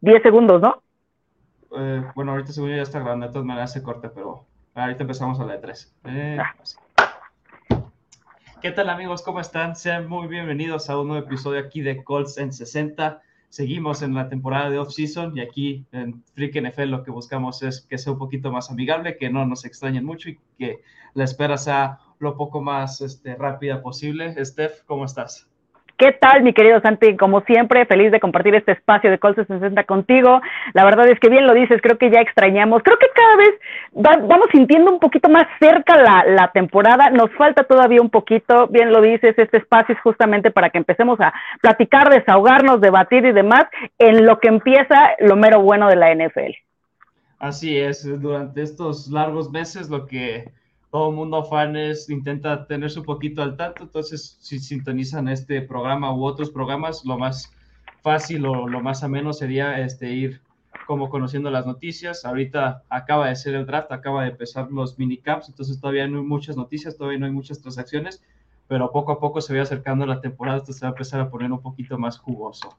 10 segundos, ¿no? Eh, bueno, ahorita según yo ya está grabando, de todas maneras se corta, pero ahorita empezamos a la de 3. Eh, Ah. así. ¿Qué tal amigos? ¿Cómo están? Sean muy bienvenidos a un nuevo episodio aquí de Colts en 60. Seguimos en la temporada de off-season y aquí en Freak NFL lo que buscamos es que sea un poquito más amigable, que no nos extrañen mucho y que la espera sea lo poco más este, rápida posible. Steph, ¿cómo estás? ¿Qué tal, mi querido Santi? Como siempre, feliz de compartir este espacio de Colts 60 contigo. La verdad es que bien lo dices, creo que ya extrañamos. Creo que cada vez va, vamos sintiendo un poquito más cerca la, temporada. Nos falta todavía un poquito, bien lo dices, este espacio es justamente para que empecemos a platicar, desahogarnos, debatir y demás en lo que empieza lo mero bueno de la NFL. Así es, durante estos largos meses lo que todo el mundo fans intenta tenerse un poquito al tanto, entonces si sintonizan este programa u otros programas, lo más fácil o lo más ameno sería este, ir como conociendo las noticias. Ahorita acaba de ser el draft, acaba de empezar los minicaps, entonces todavía no hay muchas noticias, todavía no hay muchas transacciones, pero poco a poco se va acercando la temporada, entonces se va a empezar a poner un poquito más jugoso.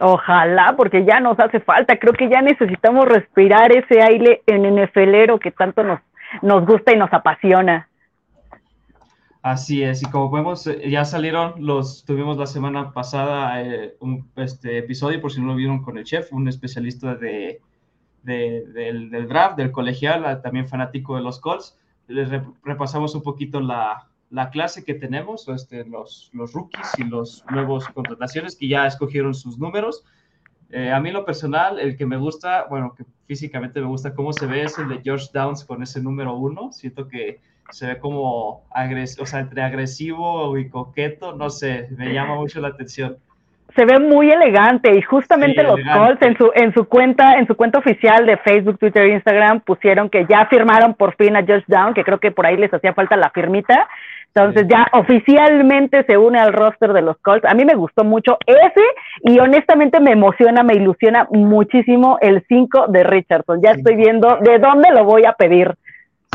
Ojalá, porque ya nos hace falta, creo que ya necesitamos respirar ese aire en NFLero que tanto nos nos gusta y nos apasiona. Así es, y como vemos, ya salieron los, tuvimos la semana pasada eh, un este episodio, por si no lo vieron con el chef, un especialista de, de del, draft, del colegial, también fanático de los Colts. Les repasamos un poquito la, la clase que tenemos, este, los, los rookies y los nuevos contrataciones que ya escogieron sus números. Eh, a mí lo personal, el que me gusta, bueno, que físicamente me gusta cómo se ve es el de George Downs con ese número uno. Siento que se ve como agresivo, o sea, entre agresivo y coqueto, no sé, me llama mucho la atención. Se ve muy elegante y justamente sí, los elegante. Colts en su, en su cuenta, en su cuenta oficial de Facebook, Twitter e Instagram pusieron que ya firmaron por fin a George Downs, que creo que por ahí les hacía falta la firmita. Entonces ya oficialmente se une al roster de los Colts. A mí me gustó mucho ese y honestamente me emociona, me ilusiona muchísimo el 5 de Richardson. Ya estoy viendo de dónde lo voy a pedir.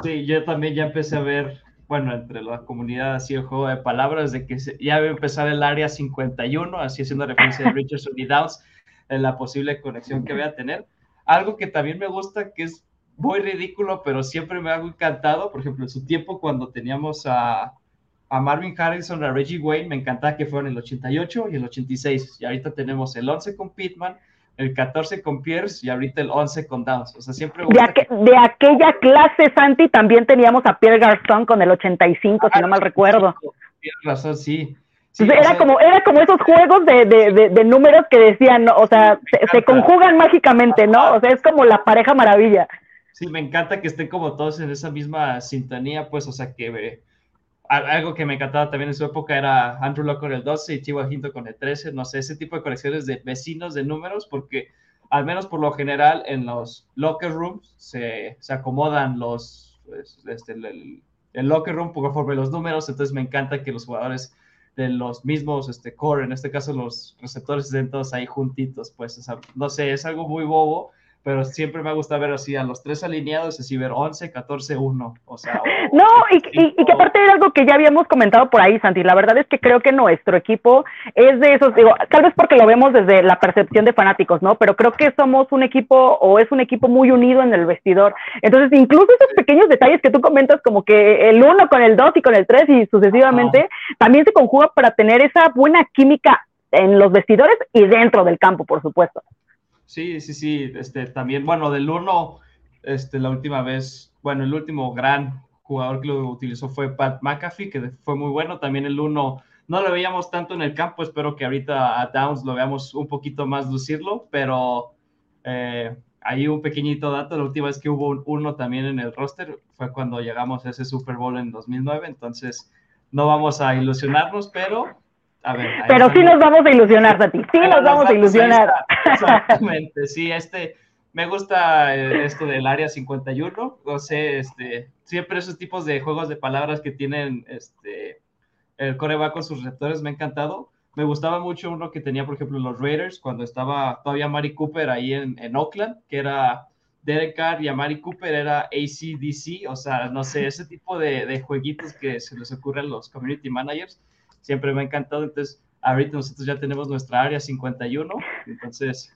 Sí, yo también ya empecé a ver, bueno, entre la comunidad así el juego de palabras de que ya va a empezar el área 51, así haciendo referencia de Richardson y Downs, en la posible conexión que voy a tener. Algo que también me gusta, que es muy ridículo, pero siempre me ha encantado, por ejemplo, en su tiempo cuando teníamos a, a Marvin Harrison, a Reggie Wayne, me encantaba que fueron el 88 y el 86. Y ahorita tenemos el 11 con Pittman, el 14 con Pierce y ahorita el 11 con Downs. O sea, siempre. De, aqu que... de, aquella clase, Santi, también teníamos a Pierre Garçon con el 85, ah, si no mal recuerdo. Tienes razón, sí. sí Entonces, era, sea, como, era como esos juegos de, de, de, de números que decían, ¿no? o sea, se, se, conjugan mágicamente, ¿no? O sea, es como la pareja maravilla. Sí, me encanta que estén como todos en esa misma sintonía, pues, o sea, que algo que me encantaba también en su época era Andrew Locke con el 12 y Chihuahua Hinto con el 13, no sé, ese tipo de conexiones de vecinos de números, porque al menos por lo general en los locker rooms se, se acomodan los, pues, este, el, locker room conforme los números, entonces me encanta que los jugadores de los mismos este, core, en este caso los receptores, estén todos ahí juntitos, pues, o no sé, es algo muy bobo, pero siempre me gusta ver así a los tres alineados, así ver 11, 14, 1, o sea... O, no, y, y, y, que aparte era algo que ya habíamos comentado por ahí, Santi, la verdad es que creo que nuestro equipo es de esos, digo, tal vez porque lo vemos desde la percepción de fanáticos, ¿no? Pero creo que somos un equipo, o es un equipo muy unido en el vestidor, entonces incluso esos pequeños detalles que tú comentas, como que el 1 con el 2 y con el 3 y sucesivamente, también se conjuga para tener esa buena química en los vestidores y dentro del campo, por supuesto. Sí, sí, sí, este, también, bueno, del 1, este, la última vez, bueno, el último gran jugador que lo utilizó fue Pat McAfee, que fue muy bueno, también el 1 no lo veíamos tanto en el campo, espero que ahorita a Downs lo veamos un poquito más lucirlo, pero eh, ahí un pequeñito dato, la última vez que hubo un 1 también en el roster fue cuando llegamos a ese Super Bowl en 2009, entonces no vamos a ilusionarnos, pero a ver, Pero sí nos vamos a ilusionar, Tati. Sí nos vamos a ilusionar. Exactamente, sí, este, me gusta esto del área 51, no sé, este, siempre esos tipos de juegos de palabras que tienen, este, el coreback con sus receptores me ha encantado. Me gustaba mucho uno que tenía, por ejemplo, los Raiders, cuando estaba todavía Mari Cooper ahí en, en Oakland, que era Derek Carr y a Mari Cooper era ACDC, o sea, no sé, ese tipo de, de jueguitos que se les ocurren a los community managers siempre me ha encantado. Entonces, ahorita nosotros ya tenemos nuestra área 51, entonces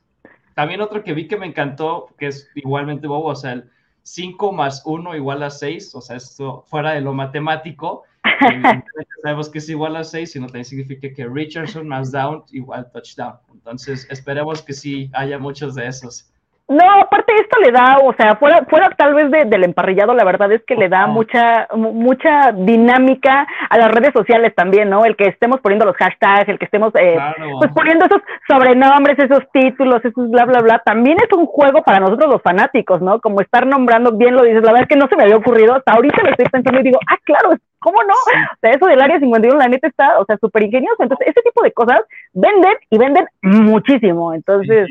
también otro que vi que me encantó, que es igualmente bobo, o sea, el 5 más 1 igual a 6, o sea, esto fuera de lo matemático, sabemos que es igual a 6, sino también significa que Richardson más down igual touchdown. Entonces, esperemos que sí haya muchos de esos. No, aparte esto le da, o sea, fuera, fuera tal vez del emparrillado, la verdad es que le da mucha, mucha dinámica a las redes sociales también, ¿no? El que estemos poniendo los hashtags, el que estemos eh, pues poniendo esos sobrenombres, esos títulos, esos bla, bla, bla, también es un juego para nosotros los fanáticos, ¿no? Como estar nombrando, bien lo dices, la verdad es que no se me había ocurrido, hasta ahorita lo estoy pensando y digo, ah, claro, ¿cómo no? O sea, eso del área 51, la neta está, o sea, súper ingenioso. Entonces, ese tipo de cosas venden y venden muchísimo. Entonces,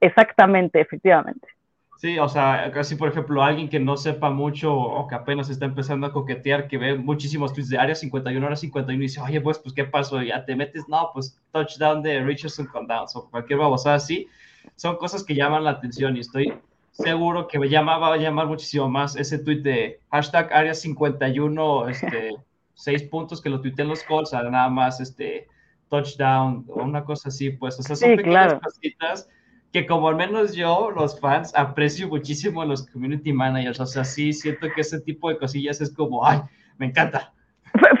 Exactamente, efectivamente. Sí, o sea, casi por ejemplo, alguien que no sepa mucho o que apenas está empezando a coquetear, que ve muchísimos tweets de área 51, hora 51 y dice, oye, pues, pues, ¿qué pasó? Ya te metes, no, pues, touchdown de Richardson con downs o cualquier babosada así. Son cosas que llaman la atención y estoy seguro que me llamaba a llamar muchísimo más ese tweet de hashtag área 51, este, seis puntos que lo tuiteé en los calls, nada más, este, touchdown o una cosa así, pues, o sea, son pequeñas cositas que como al menos yo, los fans, aprecio muchísimo a los community managers. O sea, sí, siento que ese tipo de cosillas es como, ay, me encanta.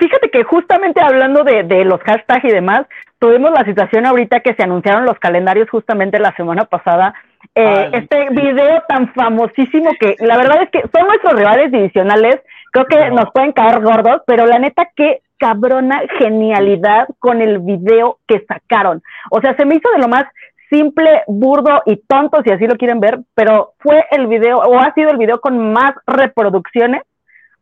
Fíjate que justamente hablando de, de los hashtags y demás, tuvimos la situación ahorita que se anunciaron los calendarios justamente la semana pasada. Eh, este video tan famosísimo que la verdad es que son nuestros rivales divisionales, creo que nos pueden caer gordos, pero la neta qué cabrona genialidad con el video que sacaron. O sea, se me hizo de lo más simple, burdo y tonto, si así lo quieren ver, pero fue el video, o ha sido el video con más reproducciones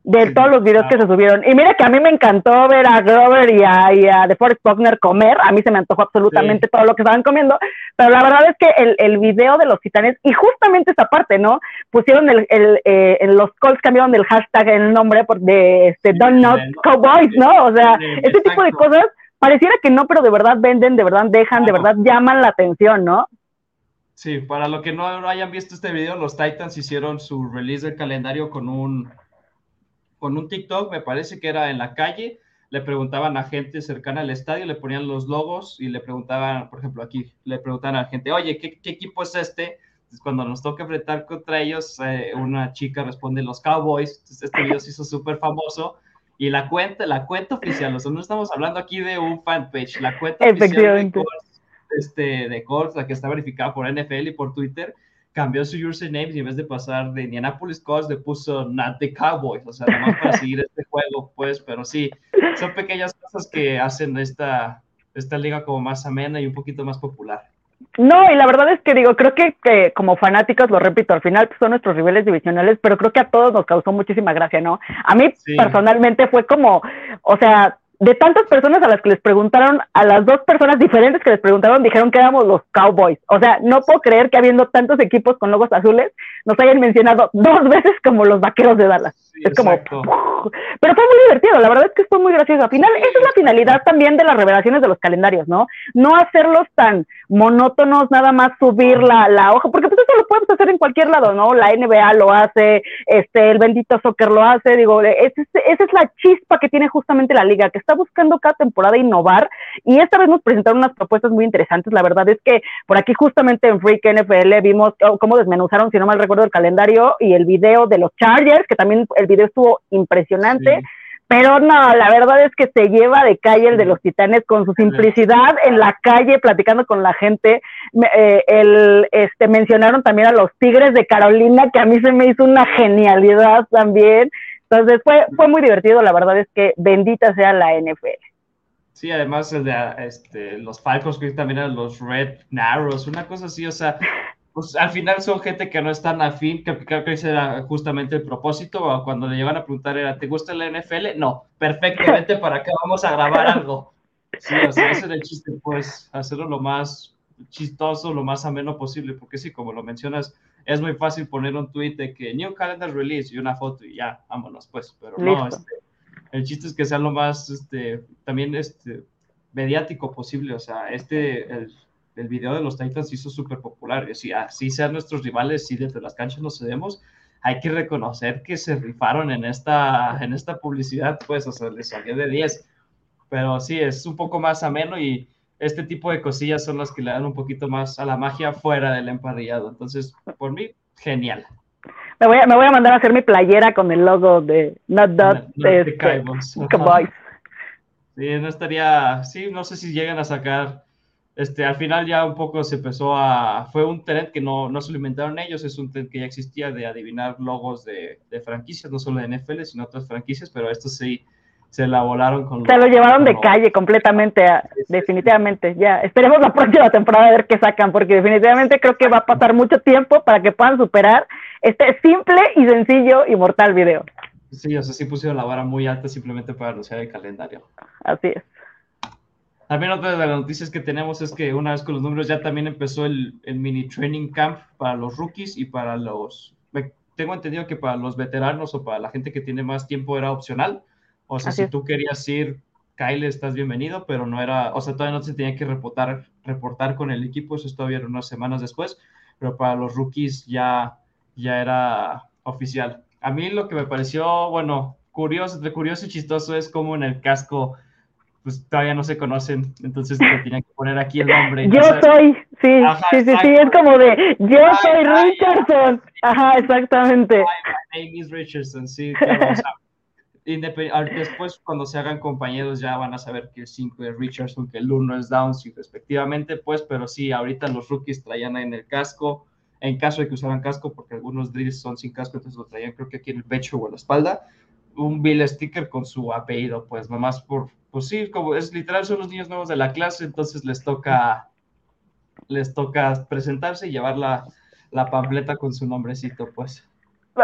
de todos los videos que se subieron. Y mira que a mí me encantó ver a Grover y a, y a DeForest Buckner comer, a mí se me antojó absolutamente todo lo que estaban comiendo, pero la verdad es que el, el video de los titanes, y justamente esa parte, ¿no? Pusieron el, el eh, en los calls cambiaron el hashtag el nombre por de este, Don't Not Cowboys, ¿no? O sea, ese tipo de cosas pareciera que no, pero de verdad venden, de verdad dejan, de verdad llaman la atención, ¿no? Sí, para lo que no, hayan visto este video, los Titans hicieron su release del calendario con un, con un TikTok, me parece que era en la calle, le preguntaban a gente cercana al estadio, le ponían los logos y le preguntaban, por ejemplo, aquí, le preguntaban a la gente, oye, ¿qué, equipo es este? cuando nos toca enfrentar contra ellos, eh, una chica responde los Cowboys, este video se hizo súper famoso y la cuenta, la cuenta oficial, o sea, no estamos hablando aquí de un fanpage, la cuenta oficial de Colts, este, de Colts, la que está verificada por NFL y por Twitter, cambió su username y en vez de pasar de Indianapolis Colts le puso Not the Cowboys, o sea, nomás para seguir este juego, pues, pero sí, son pequeñas cosas que hacen esta, esta liga como más amena y un poquito más popular. No, y la verdad es que digo, creo que, que como fanáticos, lo repito, al final son nuestros rivales divisionales, pero creo que a todos nos causó muchísima gracia, ¿no? A mí personalmente fue como, o sea, de tantas personas a las que les preguntaron, a las dos personas diferentes que les preguntaron, dijeron que éramos los Cowboys. O sea, no puedo creer que habiendo tantos equipos con logos azules, nos hayan mencionado dos veces como los vaqueros de Dallas. es como, pero fue muy divertido, la verdad es que fue muy gracioso. Al final, esa es la finalidad también de las revelaciones de los calendarios, ¿no? No hacerlos tan monótonos, nada más subir la, la hoja, porque pues eso lo podemos hacer en cualquier lado, ¿no? La NBA lo hace, este, el bendito soccer lo hace, digo, esa es la chispa que tiene justamente la liga, que está buscando cada temporada innovar y esta vez nos presentaron unas propuestas muy interesantes. La verdad es que por aquí justamente en Freak NFL vimos cómo desmenuzaron, si no mal recuerdo, el calendario y el video de los Chargers, que también el video estuvo impresionante. Pero no, la verdad es que se lleva de calle el de los titanes con su simplicidad en la calle, platicando con la gente. Eh, el, este, mencionaron también a los Tigres de Carolina, que a mí se me hizo una genialidad también. Entonces fue, fue muy divertido, la verdad es que bendita sea la NFL. Sí, además de, este, los Falcons, que también eran los Red Narrows, una cosa así, o sea, pues al final son gente que no están afín, que creo que ese era justamente el propósito, cuando le llevan a preguntar era, ¿te gusta la NFL? No, perfectamente, ¿para qué vamos a grabar algo? Sí, o sea, ese era el chiste, pues, hacerlo lo más chistoso, lo más ameno posible, porque sí, como lo mencionas, es muy fácil poner un tweet de que New Calendar Release y una foto y ya, vámonos, pues, pero no, este, el chiste es que sea lo más, este, también, este, mediático posible, o sea, este, el, el video de los Titans hizo súper popular, y si así sean nuestros rivales, si desde las canchas nos cedemos, hay que reconocer que se rifaron en esta, en esta publicidad, pues, o sea, les salió de 10, pero sí, es un poco más ameno y este tipo de cosillas son las que le dan un poquito más a la magia fuera del emparrillado. Entonces, por mí, genial. Me voy, a, me voy a mandar a hacer mi playera con el logo de Not Dot. No, este, Sí, no estaría, sí, no sé si llegan a sacar, este, al final ya un poco se empezó a, fue un trend que no, no se lo inventaron ellos, es un trend que ya existía de adivinar logos de, de franquicias, no solo de NFL, sino otras franquicias, pero esto sí, se la volaron con... Se lo llevaron de calle completamente, definitivamente. Ya, esperemos la próxima temporada a ver qué sacan, porque definitivamente creo que va a pasar mucho tiempo para que puedan superar este simple y sencillo y mortal video. Sí, o sea, sí pusieron la vara muy alta simplemente para anunciar el calendario. Así es. También otra de las noticias que tenemos es que una vez con los números ya también empezó el, el mini training camp para los rookies y para los... Tengo entendido que para los veteranos o para la gente que tiene más tiempo era opcional o sea, si tú querías ir, Kyle, estás bienvenido, pero no era, o sea, todavía no se tenía que reportar, reportar con el equipo, eso es todavía unas semanas después, pero para los rookies ya, ya era oficial. A mí lo que me pareció, bueno, curioso, curioso y chistoso es como en el casco pues todavía no se conocen, entonces te tenían que poner aquí el nombre. Yo soy, sí, sí, sí, sí, es como de, yo soy Richardson. Ajá, exactamente. my name is Richardson, sí, claro, o sea, Después, cuando se hagan compañeros, ya van a saber que el 5 es Richardson, que el 1 es Downs, respectivamente, pues, pero sí, ahorita los rookies traían en el casco, en caso de que usaran casco, porque algunos drills son sin casco, entonces lo traían creo que aquí en el pecho o en la espalda, un bill sticker con su apellido, pues, nomás por, pues sí, como es literal, son los niños nuevos de la clase, entonces les toca, les toca presentarse y llevar la, la pampleta con su nombrecito, pues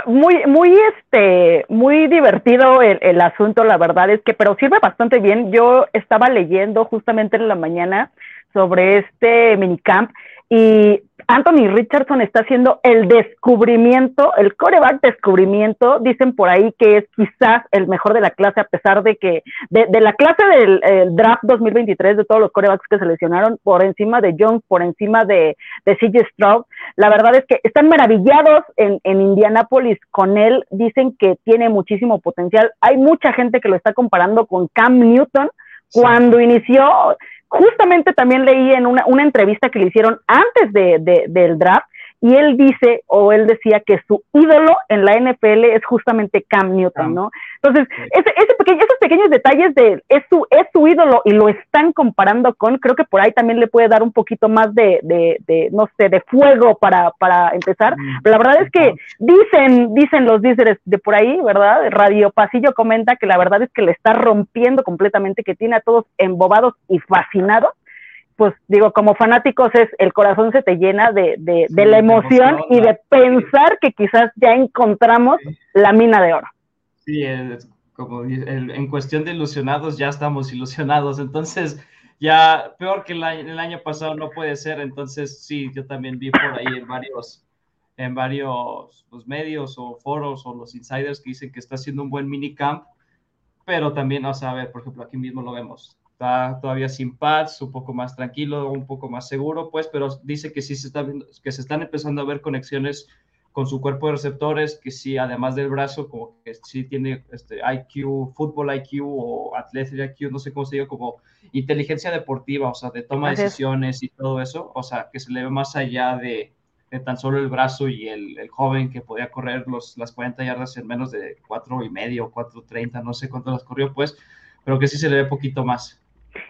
muy, muy, este, muy divertido el, el, asunto, la verdad es que, pero sirve bastante bien. Yo estaba leyendo justamente en la mañana sobre este minicamp y Anthony Richardson está haciendo el descubrimiento, el coreback descubrimiento, dicen por ahí que es quizás el mejor de la clase, a pesar de que de, de la clase del draft 2023, de todos los corebacks que seleccionaron, por encima de Jones, por encima de, de CJ Stroud, la verdad es que están maravillados en, en Indianapolis con él, dicen que tiene muchísimo potencial, hay mucha gente que lo está comparando con Cam Newton, cuando inició, justamente también leí en una, una entrevista que le hicieron antes de, de, del draft y él dice o él decía que su ídolo en la NFL es justamente Cam Newton, ¿no? Entonces, ese, ese pequeño, esos pequeños detalles de es su, es su ídolo y lo están comparando con, creo que por ahí también le puede dar un poquito más de, de, de no sé, de fuego para, para empezar. Mm, Pero la verdad es que dicen, dicen los líderes de por ahí, ¿verdad? Radio Pasillo comenta que la verdad es que le está rompiendo completamente, que tiene a todos embobados y fascinados pues digo, como fanáticos es el corazón se te llena de, de, de la emoción, y de pensar que quizás ya encontramos la mina de oro. Sí, es, como en cuestión de ilusionados ya estamos ilusionados, entonces ya peor que el año, el año, pasado no puede ser, entonces sí, yo también vi por ahí en varios, en varios pues, medios o foros o los insiders que dicen que está haciendo un buen minicamp, pero también, sea, a ver, por ejemplo, aquí mismo lo vemos, está todavía sin pads, un poco más tranquilo, un poco más seguro, pues, pero dice que sí se, está que se están empezando a ver conexiones con su cuerpo de receptores, que sí, además del brazo, como que sí tiene este IQ, fútbol IQ o athletic IQ, no sé cómo se diga, como inteligencia deportiva, o sea, de toma de decisiones y todo eso, o sea, que se le ve más allá de, de tan solo el brazo y el, el, joven que podía correr los, las 40 yardas en menos de cuatro y medio, 4.30, no sé cuánto las corrió, pues, pero que sí se le ve poquito más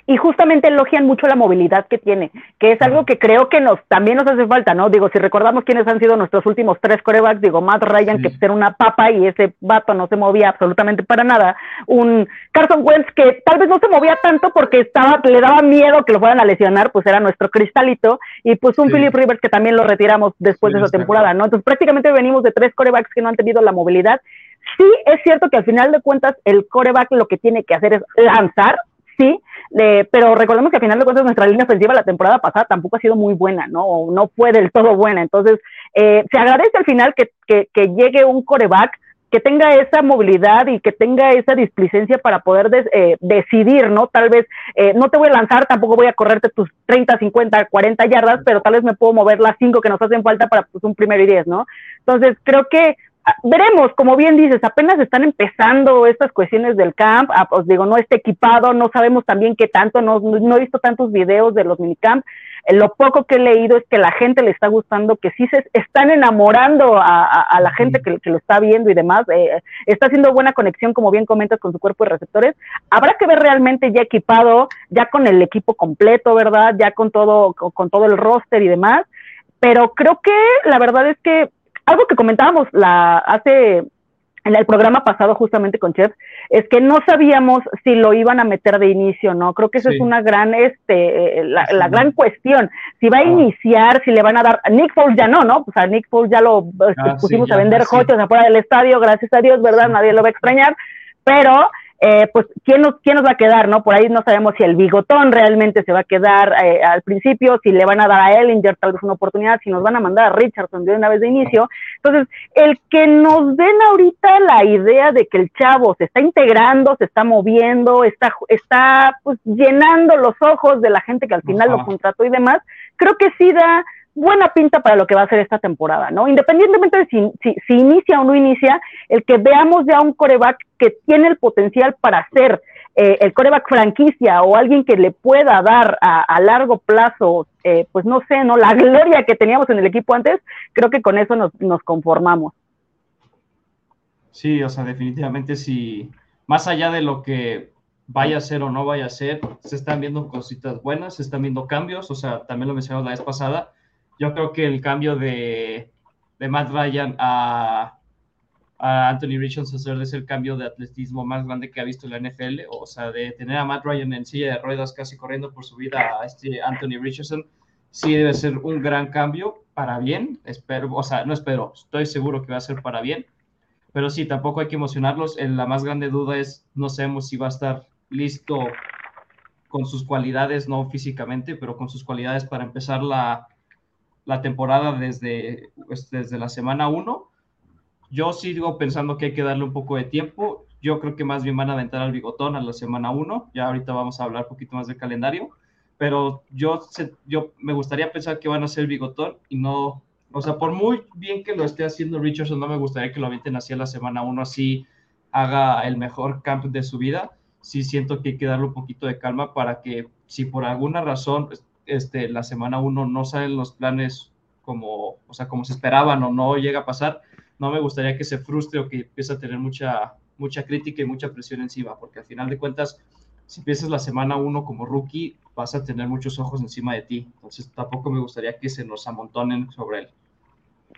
y justamente elogian mucho la movilidad que tiene, que es algo que creo que nos también nos hace falta, ¿no? Digo, si recordamos quiénes han sido nuestros últimos tres corebacks, digo, Matt Ryan, que era una papa y ese vato no se movía absolutamente para nada, un Carson Wentz que tal vez no se movía tanto porque estaba, le daba miedo que lo fueran a lesionar, pues era nuestro cristalito, y pues un Philip Rivers que también lo retiramos después de esa temporada, ¿no? Entonces prácticamente venimos de tres corebacks que no han tenido la movilidad. Sí, es cierto que al final de cuentas el coreback lo que tiene que hacer es lanzar, sí, pero recordemos que al final de cuentas nuestra línea ofensiva la temporada pasada tampoco ha sido muy buena, ¿no? O no fue del todo buena. Entonces, eh, se agradece al final que, que, que, llegue un coreback que tenga esa movilidad y que tenga esa displicencia para poder eh, decidir, ¿no? Tal vez eh, no te voy a lanzar, tampoco voy a correrte tus 30, 50, 40 yardas, pero tal vez me puedo mover las 5 que nos hacen falta para pues, un primero y 10, ¿no? Entonces, creo que veremos, como bien dices, apenas están empezando estas cuestiones del camp, ah, os digo, no está equipado, no sabemos también qué tanto, no, no he visto tantos videos de los minicamp, eh, lo poco que he leído es que la gente le está gustando, que sí se están enamorando a, la gente que, lo está viendo y demás, eh, está haciendo buena conexión, como bien comentas, con su cuerpo de receptores, habrá que ver realmente ya equipado, ya con el equipo completo, ¿verdad? Ya con todo, con todo el roster y demás, pero creo que la verdad es que algo que comentábamos la, hace en el programa pasado justamente con Chef, es que no sabíamos si lo iban a meter de inicio, ¿no? Creo que eso es una gran, este, la, gran cuestión. Si va a ah. iniciar, si le van a dar, Nick Foles ya no, ¿no? Pues a Nick Foles ya lo este, ah, pusimos a vender coches afuera del estadio, gracias a Dios, ¿verdad? Nadie lo va a extrañar, pero eh, pues ¿quién nos, quién nos va a quedar, ¿no? Por ahí no sabemos si el bigotón realmente se va a quedar eh, al principio, si le van a dar a Ellinger tal vez una oportunidad, si nos van a mandar a Richardson de una vez de inicio. Entonces, el que nos den ahorita la idea de que el chavo se está integrando, se está moviendo, está, está pues llenando los ojos de la gente que al final lo contrató y demás, creo que sí da buena pinta para lo que va a ser esta temporada, ¿no? Independientemente de si, si, inicia o no inicia, el que veamos ya un coreback que tiene el potencial para ser eh, el coreback franquicia o alguien que le pueda dar a, largo plazo, eh, pues no sé, ¿no? La gloria que teníamos en el equipo antes, creo que con eso nos, nos conformamos. Sí, o sea, definitivamente sí, más allá de lo que vaya a ser o no vaya a ser, se están viendo cositas buenas, se están viendo cambios, o sea, también lo mencionamos la vez pasada, yo creo que el cambio de, de Matt Ryan a, a Anthony Richardson es el cambio de atletismo más grande que ha visto la NFL, o sea, de tener a Matt Ryan en silla de ruedas casi corriendo por su vida a este Anthony Richardson, sí debe ser un gran cambio para bien, espero, o sea, no espero, estoy seguro que va a ser para bien, pero sí, tampoco hay que emocionarlos, la más grande duda es, no sabemos si va a estar listo con sus cualidades, no físicamente, pero con sus cualidades para empezar la, la temporada desde, pues, desde la semana 1. Yo sigo pensando que hay que darle un poco de tiempo. Yo creo que más bien van a aventar al bigotón a la semana 1. Ya ahorita vamos a hablar un poquito más del calendario. Pero yo, yo me gustaría pensar que van a ser bigotón y no, o sea, por muy bien que lo esté haciendo Richardson, no me gustaría que lo avienten así a la semana 1, así haga el mejor camp de su vida. Sí siento que hay que darle un poquito de calma para que si por alguna razón este, la semana 1 no salen los planes como, o sea, como se esperaban o no llega a pasar, no me gustaría que se frustre o que empiece a tener mucha, mucha crítica y mucha presión encima, porque al final de cuentas, si empiezas la semana 1 como rookie, vas a tener muchos ojos encima de ti. Entonces tampoco me gustaría que se nos amontonen sobre él.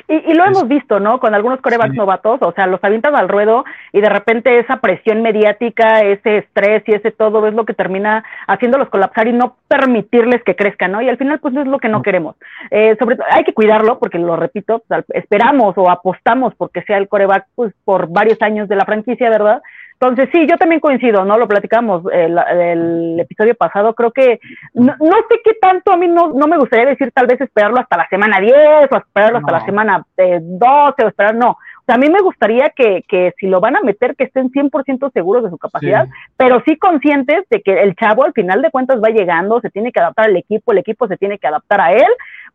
Y, lo hemos visto, ¿no? Con algunos corebacks novatos, o sea, los avientan al ruedo y de repente esa presión mediática, ese estrés y ese todo es lo que termina haciéndolos colapsar y no permitirles que crezcan, ¿no? Y al final, pues es lo que no queremos. Eh, sobre todo, hay que cuidarlo, porque lo repito, esperamos o apostamos porque sea el coreback, pues por varios años de la franquicia, ¿verdad? Entonces, sí, yo también coincido, ¿no? Lo platicamos el, el episodio pasado. Creo que no, sé qué tanto a mí no, no, me gustaría decir tal vez esperarlo hasta la semana 10 o esperarlo hasta la semana 12 o esperar, no. O sea, a mí me gustaría que, que si lo van a meter, que estén 100% seguros de su capacidad, pero sí conscientes de que el chavo al final de cuentas va llegando, se tiene que adaptar al equipo, el equipo se tiene que adaptar a él,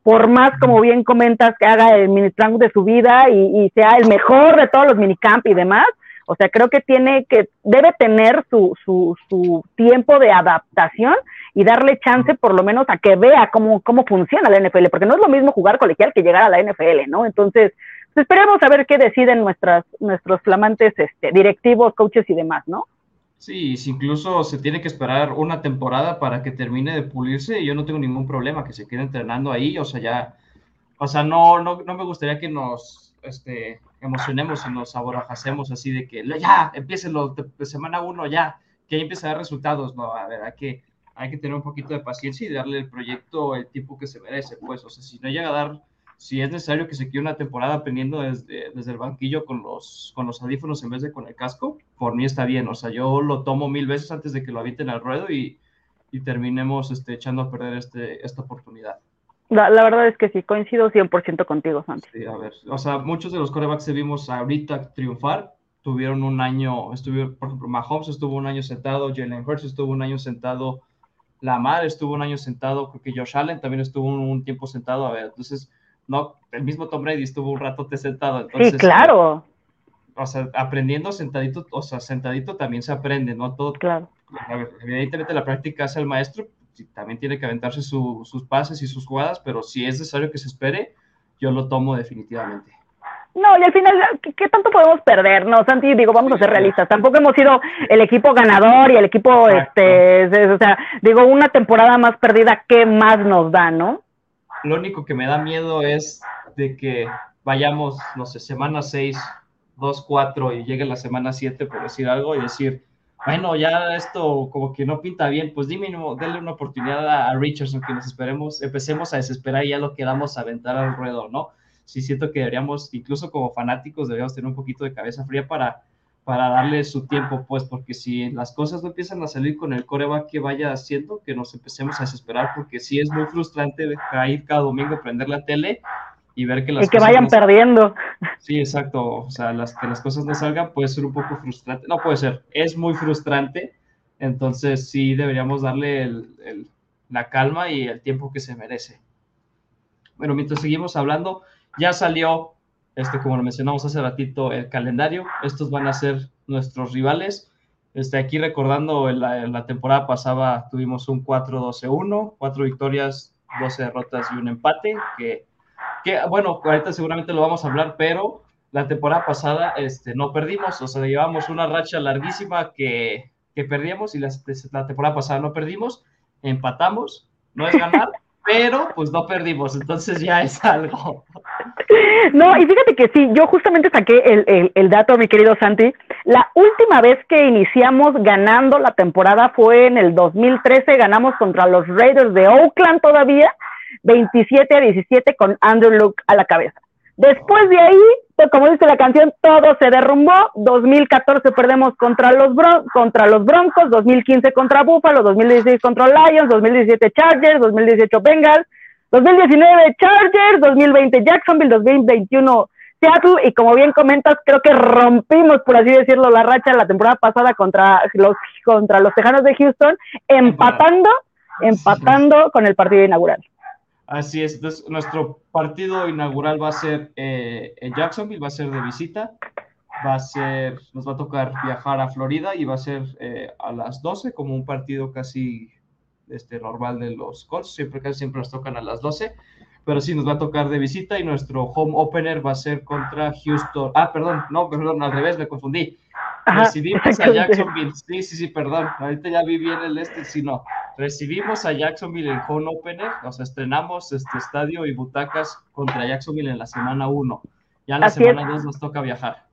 por más, como bien comentas, que haga el minicamp de su vida y, y sea el mejor de todos los minicamp y demás, o sea, creo que tiene que, debe tener su, su, su tiempo de adaptación y darle chance por lo menos a que vea cómo, cómo funciona la NFL, porque no es lo mismo jugar colegial que llegar a la NFL, ¿no? Entonces, pues, esperemos a ver qué deciden nuestras, nuestros flamantes este, directivos, coaches y demás, ¿no? Sí, incluso se tiene que esperar una temporada para que termine de pulirse y yo no tengo ningún problema que se quede entrenando ahí, o sea, ya, o sea, no, no, no me gustaría que nos, este, emocionemos y nos aborajacemos así de que ya, empiecen los de, semana uno, ya, que ahí empieza a dar resultados. No, a ver, hay que, hay que tener un poquito de paciencia y darle el proyecto el tipo que se merece, pues, o sea, si no llega a dar, si es necesario que se quede una temporada aprendiendo desde, desde el banquillo con los, con los audífonos en vez de con el casco, por mí está bien, o sea, yo lo tomo mil veces antes de que lo avienten al ruedo y, y terminemos este, echando a perder este, esta oportunidad. La, verdad es que sí, coincido 100% contigo, Santi. Sí, a ver, o sea, muchos de los corebacks que vimos ahorita triunfar tuvieron un año, estuvieron, por ejemplo, Mahomes estuvo un año sentado, Jalen Hurts estuvo un año sentado, Lamar estuvo un año sentado, creo que Josh Allen también estuvo un, tiempo sentado, a ver, entonces, no, el mismo Tom Brady estuvo un rato sentado. Entonces, sí, claro. o sea, aprendiendo sentadito, o sea, sentadito también se aprende, ¿no? Todo, claro. Evidentemente la práctica hace el maestro, también tiene que aventarse sus pases y sus jugadas, pero si es necesario que se espere, yo lo tomo definitivamente. No, y al final, ¿qué, tanto podemos perder? No, Santi, digo, vamos a ser realistas. Tampoco hemos sido el equipo ganador y el equipo, este, o sea, digo, una temporada más perdida, ¿qué más nos da, no? Lo único que me da miedo es de que vayamos, no sé, semana 6, 2, 4 y llegue la semana 7, por decir algo, y decir, bueno, ya esto como que no pinta bien, pues dime, denle una oportunidad a, Richardson que nos esperemos, empecemos a desesperar y ya lo quedamos a aventar al ruedo, ¿no? Sí siento que deberíamos, incluso como fanáticos, deberíamos tener un poquito de cabeza fría para, para darle su tiempo, pues, porque si las cosas no empiezan a salir con el coreback que vaya haciendo, que nos empecemos a desesperar, porque sí es muy frustrante ir cada domingo, prender la tele y ver que las y que vayan perdiendo. Sí, exacto. O sea, las, que las cosas no salgan puede ser un poco frustrante. No puede ser, es muy frustrante. Entonces sí deberíamos darle el, la calma y el tiempo que se merece. Bueno, mientras seguimos hablando, ya salió, este, como lo mencionamos hace ratito, el calendario. Estos van a ser nuestros rivales. Este, aquí recordando, en la, en la temporada pasada tuvimos un 4-12-1, cuatro victorias, 12 derrotas y un empate, que que bueno, ahorita seguramente lo vamos a hablar, pero la temporada pasada este, no perdimos, o sea, llevamos una racha larguísima que, que perdíamos y la, la temporada pasada no perdimos, empatamos, no es ganar, pero pues no perdimos, entonces ya es algo. No, y fíjate que sí, yo justamente saqué el, el, el, dato, mi querido Santi. La última vez que iniciamos ganando la temporada fue en el 2013, ganamos contra los Raiders de Oakland todavía, 27 a 17 con Andrew Luke a la cabeza. Después de ahí, pues, como dice la canción, todo se derrumbó. 2014 perdemos contra los, contra los Broncos, 2015 contra Buffalo, 2016 contra Lions, 2017 Chargers, 2018 Bengals, 2019 Chargers, 2020 Jacksonville, 2021 Seattle y como bien comentas, creo que rompimos, por así decirlo, la racha la temporada pasada contra los, contra los Tejanos de Houston, empatando, empatando con el partido inaugural. Así es, entonces nuestro partido inaugural va a ser eh, en Jacksonville, va a ser de visita, va a ser, nos va a tocar viajar a Florida y va a ser eh, a las 12 como un partido casi este, normal de los Colts, siempre casi siempre nos tocan a las 12, pero sí nos va a tocar de visita y nuestro home opener va a ser contra Houston, ah, perdón, no, perdón, al revés, me confundí, recibimos a Jacksonville, sí, sí, sí, perdón, ahorita ya vi bien el este, sí, no, recibimos a Jacksonville en home opener, o sea, estrenamos este estadio y butacas contra Jacksonville en la semana 1, ya en la semana 2 nos toca viajar.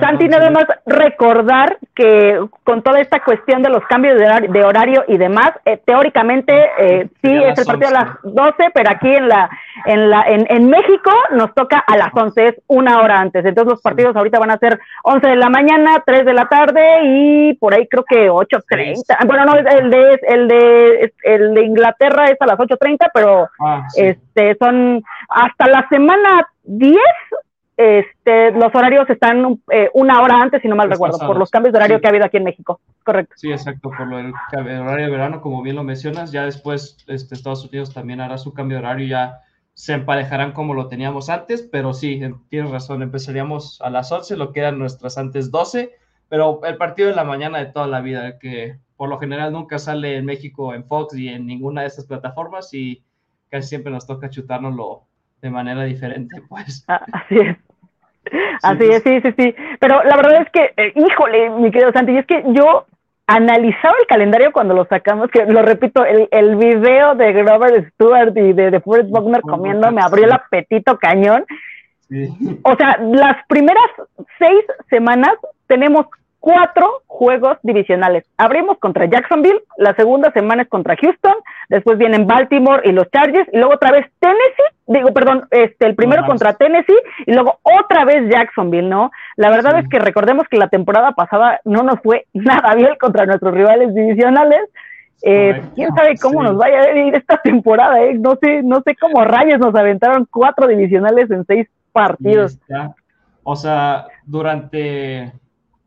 Santi, nada más recordar que con toda esta cuestión de los cambios de horario, y demás, eh, teóricamente eh, sí es el partido a las 12, pero aquí en la en la en, en, México nos toca a las 11, es una hora antes. Entonces los partidos ahorita van a ser 11 de la mañana, 3 de la tarde y por ahí creo que 8.30. Bueno, no, el de el de el de Inglaterra es a las 8.30, pero ah, este son hasta la semana 10 este, los horarios están eh, una hora antes, si no mal recuerdo, por los cambios de horario que ha habido aquí en México. Correcto. Sí, exacto, por el, horario de verano, como bien lo mencionas, ya después este, Estados Unidos también hará su cambio de horario, ya se emparejarán como lo teníamos antes, pero sí, tienes razón, empezaríamos a las 11, lo que eran nuestras antes 12, pero el partido de la mañana de toda la vida, que por lo general nunca sale en México en Fox y en ninguna de estas plataformas y casi siempre nos toca chutárnoslo de manera diferente, pues. Ah, así es. Así es, sí, sí, sí. Pero la verdad es que, eh, híjole, mi querido Santi, es que yo analizaba el calendario cuando lo sacamos, que lo repito, el, el video de Grover Stewart y de, de Forrest Buckner comiendo me abrió el apetito cañón. O sea, las primeras seis semanas tenemos cuatro juegos divisionales. Abrimos contra Jacksonville, la segunda semana es contra Houston, después vienen Baltimore y los Chargers, y luego otra vez Tennessee, digo, perdón, este, el primero contra Tennessee, y luego otra vez Jacksonville, ¿no? La verdad es que recordemos que la temporada pasada no nos fue nada bien contra nuestros rivales divisionales. Eh, quién sabe cómo nos vaya a ir esta temporada, ¿eh? No sé, no sé cómo rayos nos aventaron cuatro divisionales en seis partidos. O sea, durante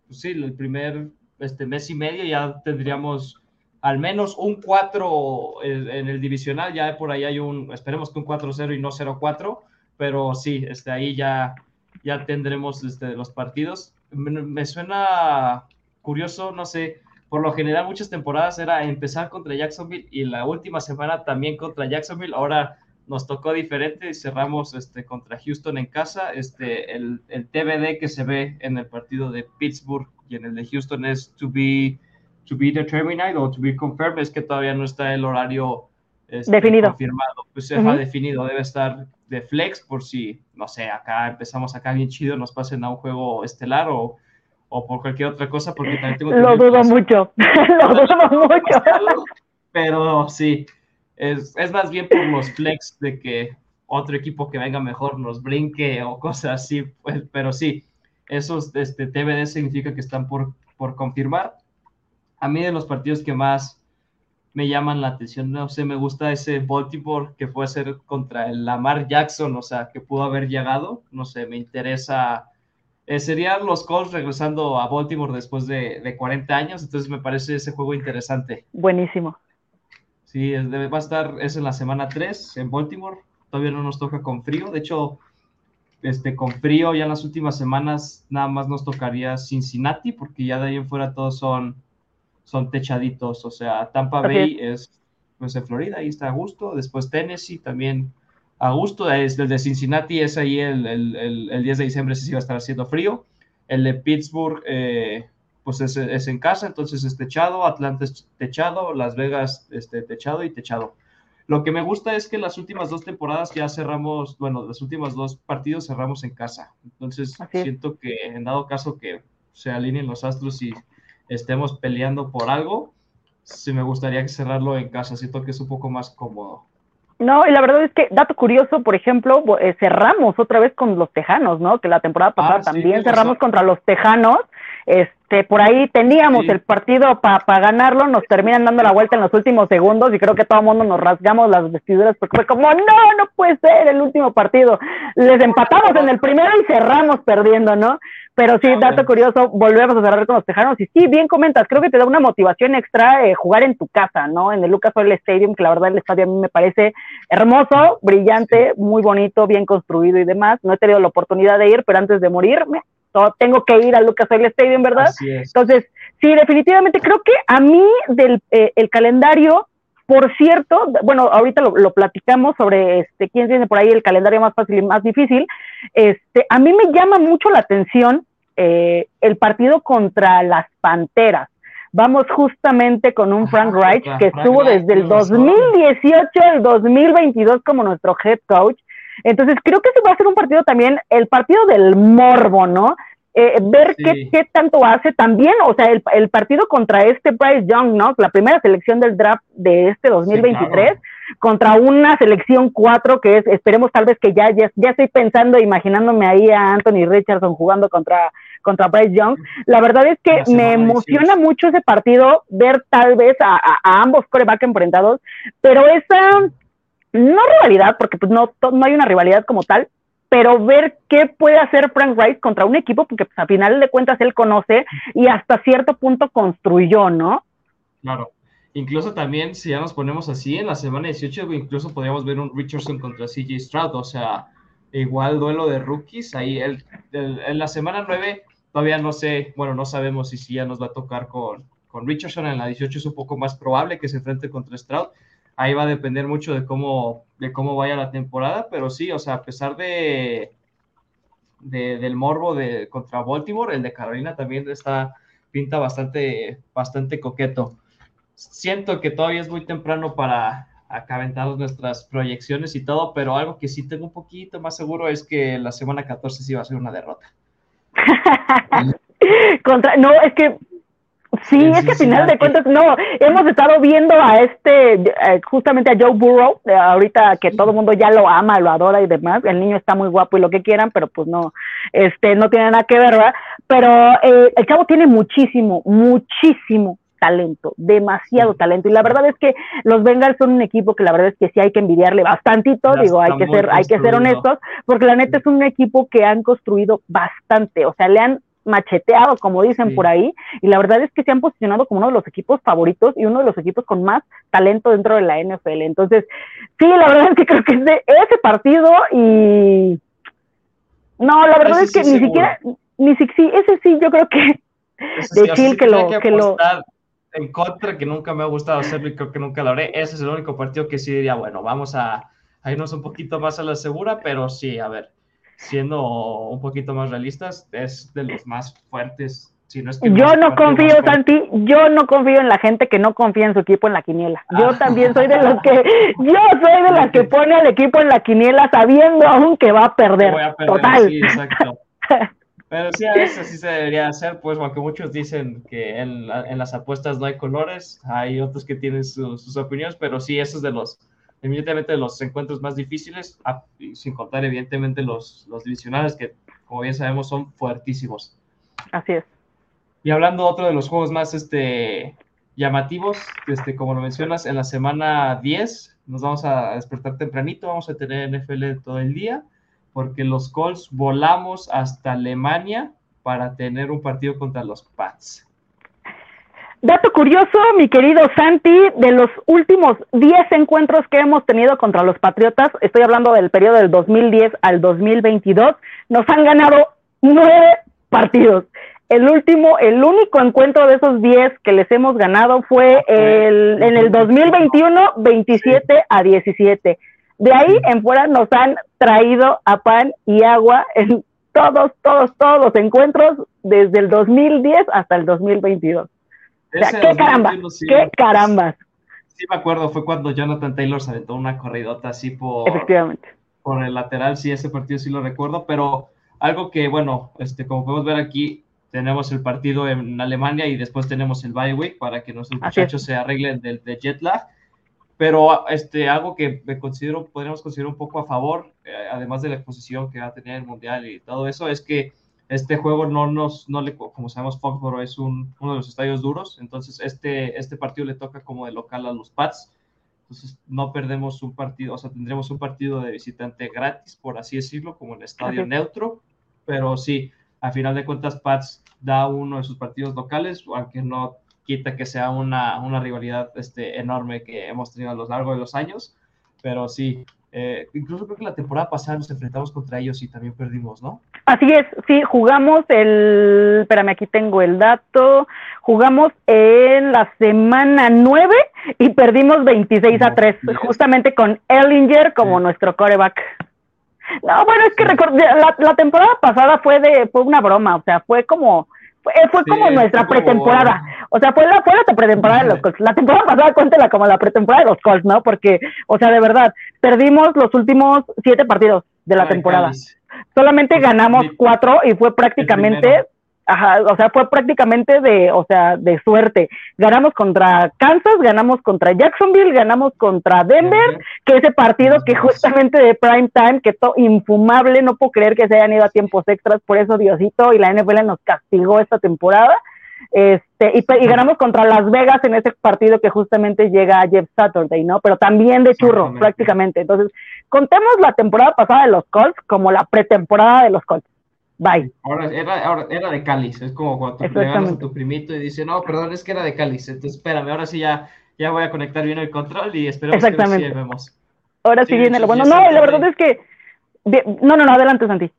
pues sí, el primer este, mes y medio ya tendríamos al menos un 4 en, el divisional, ya por ahí hay un, esperemos que un 4-0 y no 0-4, pero sí, este, ahí ya, ya tendremos este, los partidos. me, suena curioso, no sé, por lo general muchas temporadas era empezar contra Jacksonville y la última semana también contra Jacksonville, ahora nos tocó diferente y cerramos este, contra Houston en casa, este, el, el TBD que se ve en el partido de Pittsburgh y en el de Houston es to be, to be determined o to be confirmed, es que todavía no está el horario este, definido. confirmado, pues se ha definido, debe estar de flex por si, no sé, acá empezamos acá bien chido, nos pasen a un juego estelar o, o por cualquier otra cosa, porque también tengo... Lo dudo mucho, lo dudo mucho. Pero sí, es, es más bien por los flex de que otro equipo que venga mejor nos brinque o cosas así, pues, pero sí, esos este, TBD significa que están por, por confirmar. A mí de los partidos que más me llaman la atención. No sé, me gusta ese Baltimore que fue ser contra el Lamar Jackson, o sea, que pudo haber llegado. No sé, me interesa. Eh, serían los Colts regresando a Baltimore después de, de, 40 años, entonces me parece ese juego interesante. Buenísimo. Sí, va a estar, es en la semana 3 en Baltimore. Todavía no nos toca con frío. De hecho, este, con frío ya en las últimas semanas nada más nos tocaría Cincinnati, porque ya de ahí en fuera todos son son techaditos, o sea, Tampa Bay es. pues en Florida, ahí está a gusto, después Tennessee también a gusto, es el de Cincinnati es ahí el, el, el, 10 de diciembre sí va a estar haciendo frío, el de Pittsburgh eh, pues es, es, en casa, entonces es techado, Atlanta es techado, Las Vegas este, techado y techado. Lo que me gusta es que las últimas dos temporadas ya cerramos, bueno, los últimos dos partidos cerramos en casa. Entonces siento que en dado caso que se alineen los astros y estemos peleando por algo, sí me gustaría cerrarlo en casa, siento que es un poco más cómodo. No, y la verdad es que, dato curioso, por ejemplo, eh, cerramos otra vez con los Tejanos, ¿no? Que la temporada pasada ah, también cerramos contra los Tejanos. Este, por ahí teníamos el partido para ganarlo, nos terminan dando la vuelta en los últimos segundos y creo que todo el mundo nos rasgamos las vestiduras porque fue como, no, no puede ser el último partido. Les empatamos en el primero y cerramos perdiendo, ¿no? Pero sí, dato curioso, volvemos a cerrar con los Tejanos. Y sí, bien comentas, creo que te da una motivación extra eh, jugar en tu casa, ¿no? En el Lucas Oil Stadium, que la verdad el estadio a mí me parece hermoso, brillante, muy bonito, bien construido y demás. No he tenido la oportunidad de ir, pero antes de morirme, tengo que ir al Lucas Oil Stadium, ¿verdad? Entonces, sí, definitivamente creo que a mí del eh, el calendario, por cierto, bueno, ahorita lo, lo, platicamos sobre este quién tiene por ahí el calendario más fácil y más difícil. Este, a mí me llama mucho la atención eh, el partido contra las Panteras. Vamos justamente con un Frank Reich que estuvo desde el 2018 al 2022 como nuestro head coach. Entonces creo que ese va a ser un partido también, el partido del morbo, ¿no? Eh, ver qué, qué, tanto hace también, o sea, el, el, partido contra este Bryce Young, ¿no? La primera selección del draft de este 2023 contra una selección 4 que es, esperemos tal vez que ya, ya, ya estoy pensando, imaginándome ahí a Anthony Richardson jugando contra, contra Bryce Young. La verdad es que me emociona mucho ese partido, ver tal vez a, a, ambos coreback enfrentados, pero esa, no rivalidad, porque pues no, no hay una rivalidad como tal, pero ver qué puede hacer Frank Rice contra un equipo, porque pues, a final de cuentas él conoce y hasta cierto punto construyó, ¿no? Claro. Incluso también, si ya nos ponemos así, en la semana 18 incluso podríamos ver un Richardson contra CJ Stroud, o sea, igual duelo de rookies, ahí el, en la semana 9 todavía no sé, bueno, no sabemos si, si ya nos va a tocar con, con Richardson, en la 18 es un poco más probable que se enfrente contra Stroud, ahí va a depender mucho de cómo, de cómo vaya la temporada, pero sí, o sea, a pesar de, de del morbo de contra Baltimore, el de Carolina también está pinta bastante, bastante coqueto siento que todavía es muy temprano para acabentar nuestras proyecciones y todo, pero algo que sí tengo un poquito más seguro es que la semana 14 sí va a ser una derrota. Contra, no, es que sí, es que al final de cuentas, no, hemos estado viendo a este, eh, justamente a Joe Burrow, ahorita que todo el mundo ya lo ama, lo adora y demás, el niño está muy guapo y lo que quieran, pero pues no, este, no tiene nada que ver, ¿verdad? Pero eh, el chavo tiene muchísimo, muchísimo talento, demasiado talento. Y la verdad es que los Bengals son un equipo que la verdad es que sí hay que envidiarle bastantito, digo, hay que ser, hay que ser honestos, porque la neta es un equipo que han construido bastante, o sea, le han macheteado, como dicen por ahí, y la verdad es que se han posicionado como uno de los equipos favoritos y uno de los equipos con más talento dentro de la NFL. Entonces, sí, la verdad es que creo que es de ese partido y no, la verdad es que ni siquiera ni si sí, ese sí, yo creo que de chill que lo, que, lo en contra, que nunca me ha gustado hacerlo y creo que nunca lo haré. Ese es el único partido que sí diría, bueno, vamos a, a irnos un poquito más a la segura, pero sí, a ver, siendo un poquito más realistas, es de los más fuertes. Si no es que yo no confío, Santi, yo no confío en la gente que no confía en su equipo en la quiniela. Yo ah. también soy de los que, yo soy de las que pone al equipo en la quiniela sabiendo aún que va a perder. Total. Sí, exacto. Pero sí, a veces sí se debería hacer, pues, aunque muchos dicen que en, las apuestas no hay colores, hay otros que tienen sus opiniones, pero sí, eso es de los, evidentemente, de los encuentros más difíciles, sin contar, evidentemente, los, los divisionales, que, como bien sabemos, son fuertísimos. Así es. Y hablando otro de los juegos más este, llamativos, este, como lo mencionas, en la semana 10 nos vamos a despertar tempranito, vamos a tener NFL todo el día porque los Colts volamos hasta Alemania para tener un partido contra los Pats. Dato curioso, mi querido Santi, de los últimos 10 encuentros que hemos tenido contra los Patriotas, estoy hablando del periodo del 2010 al 2022, nos han ganado nueve partidos. El último, el único encuentro de esos 10 que les hemos ganado fue el, en el 2021, 27 a 17. De ahí en fuera nos han traído a pan y agua en todos, todos, todos los encuentros desde el 2010 hasta el 2022. O sea, qué caramba, qué carambas. Sí me acuerdo, fue cuando Jonathan Taylor se aventó una corridota así por, Efectivamente. por el lateral, sí, ese partido sí lo recuerdo, pero algo que, bueno, este, como podemos ver aquí, tenemos el partido en Alemania y después tenemos el bye week para que nuestros muchachos se arreglen del de jet lag. Pero este, algo que me considero, podríamos considerar un poco a favor, eh, además de la exposición que va a tener el Mundial y todo eso, es que este juego no nos, no le, como sabemos, Foxborough es un, uno de los estadios duros, entonces este, este partido le toca como de local a los Pats, entonces no perdemos un partido, o sea, tendremos un partido de visitante gratis, por así decirlo, como en estadio neutro, pero sí, a final de cuentas Pats da uno de sus partidos locales, aunque no quita que sea una, una rivalidad este, enorme que hemos tenido a lo largo de los años, pero sí, eh, incluso creo que la temporada pasada nos enfrentamos contra ellos y también perdimos, ¿no? Así es, sí, jugamos el, espérame, aquí tengo el dato, jugamos en la semana 9 y perdimos 26 a 3, justamente con Ellinger como nuestro coreback. No, bueno, es que la, la, temporada pasada fue de fue una broma, o sea, fue como fue, fue como nuestra pretemporada. O sea, fue la, fue la pretemporada de los Colts. La temporada pasada cuéntela como la pretemporada de los Colts, ¿no? Porque, o sea, de verdad, perdimos los últimos siete partidos de la temporada. Solamente ganamos cuatro y fue prácticamente Ajá, o sea, fue prácticamente de, o sea, de suerte. Ganamos contra Kansas, ganamos contra Jacksonville, ganamos contra Denver, que ese partido que justamente de prime time, que todo infumable, no puedo creer que se hayan ido a tiempos extras, por eso Diosito y la NFL nos castigó esta temporada. Este, y, ganamos contra Las Vegas en ese partido que justamente llega a Jeff Saturday, ¿no? Pero también de churro, prácticamente. Entonces, contemos la temporada pasada de los Colts como la pretemporada de los Colts. Bye. Ahora era, era de cáliz, es como cuando le ganas a tu primito y dice, no, perdón, es que era de cáliz, entonces espérame, ahora sí ya, ya voy a conectar bien el control y esperemos que sí vemos. Ahora sí, viene lo bueno. No, la verdad es que, no, no, no, adelante, Santi.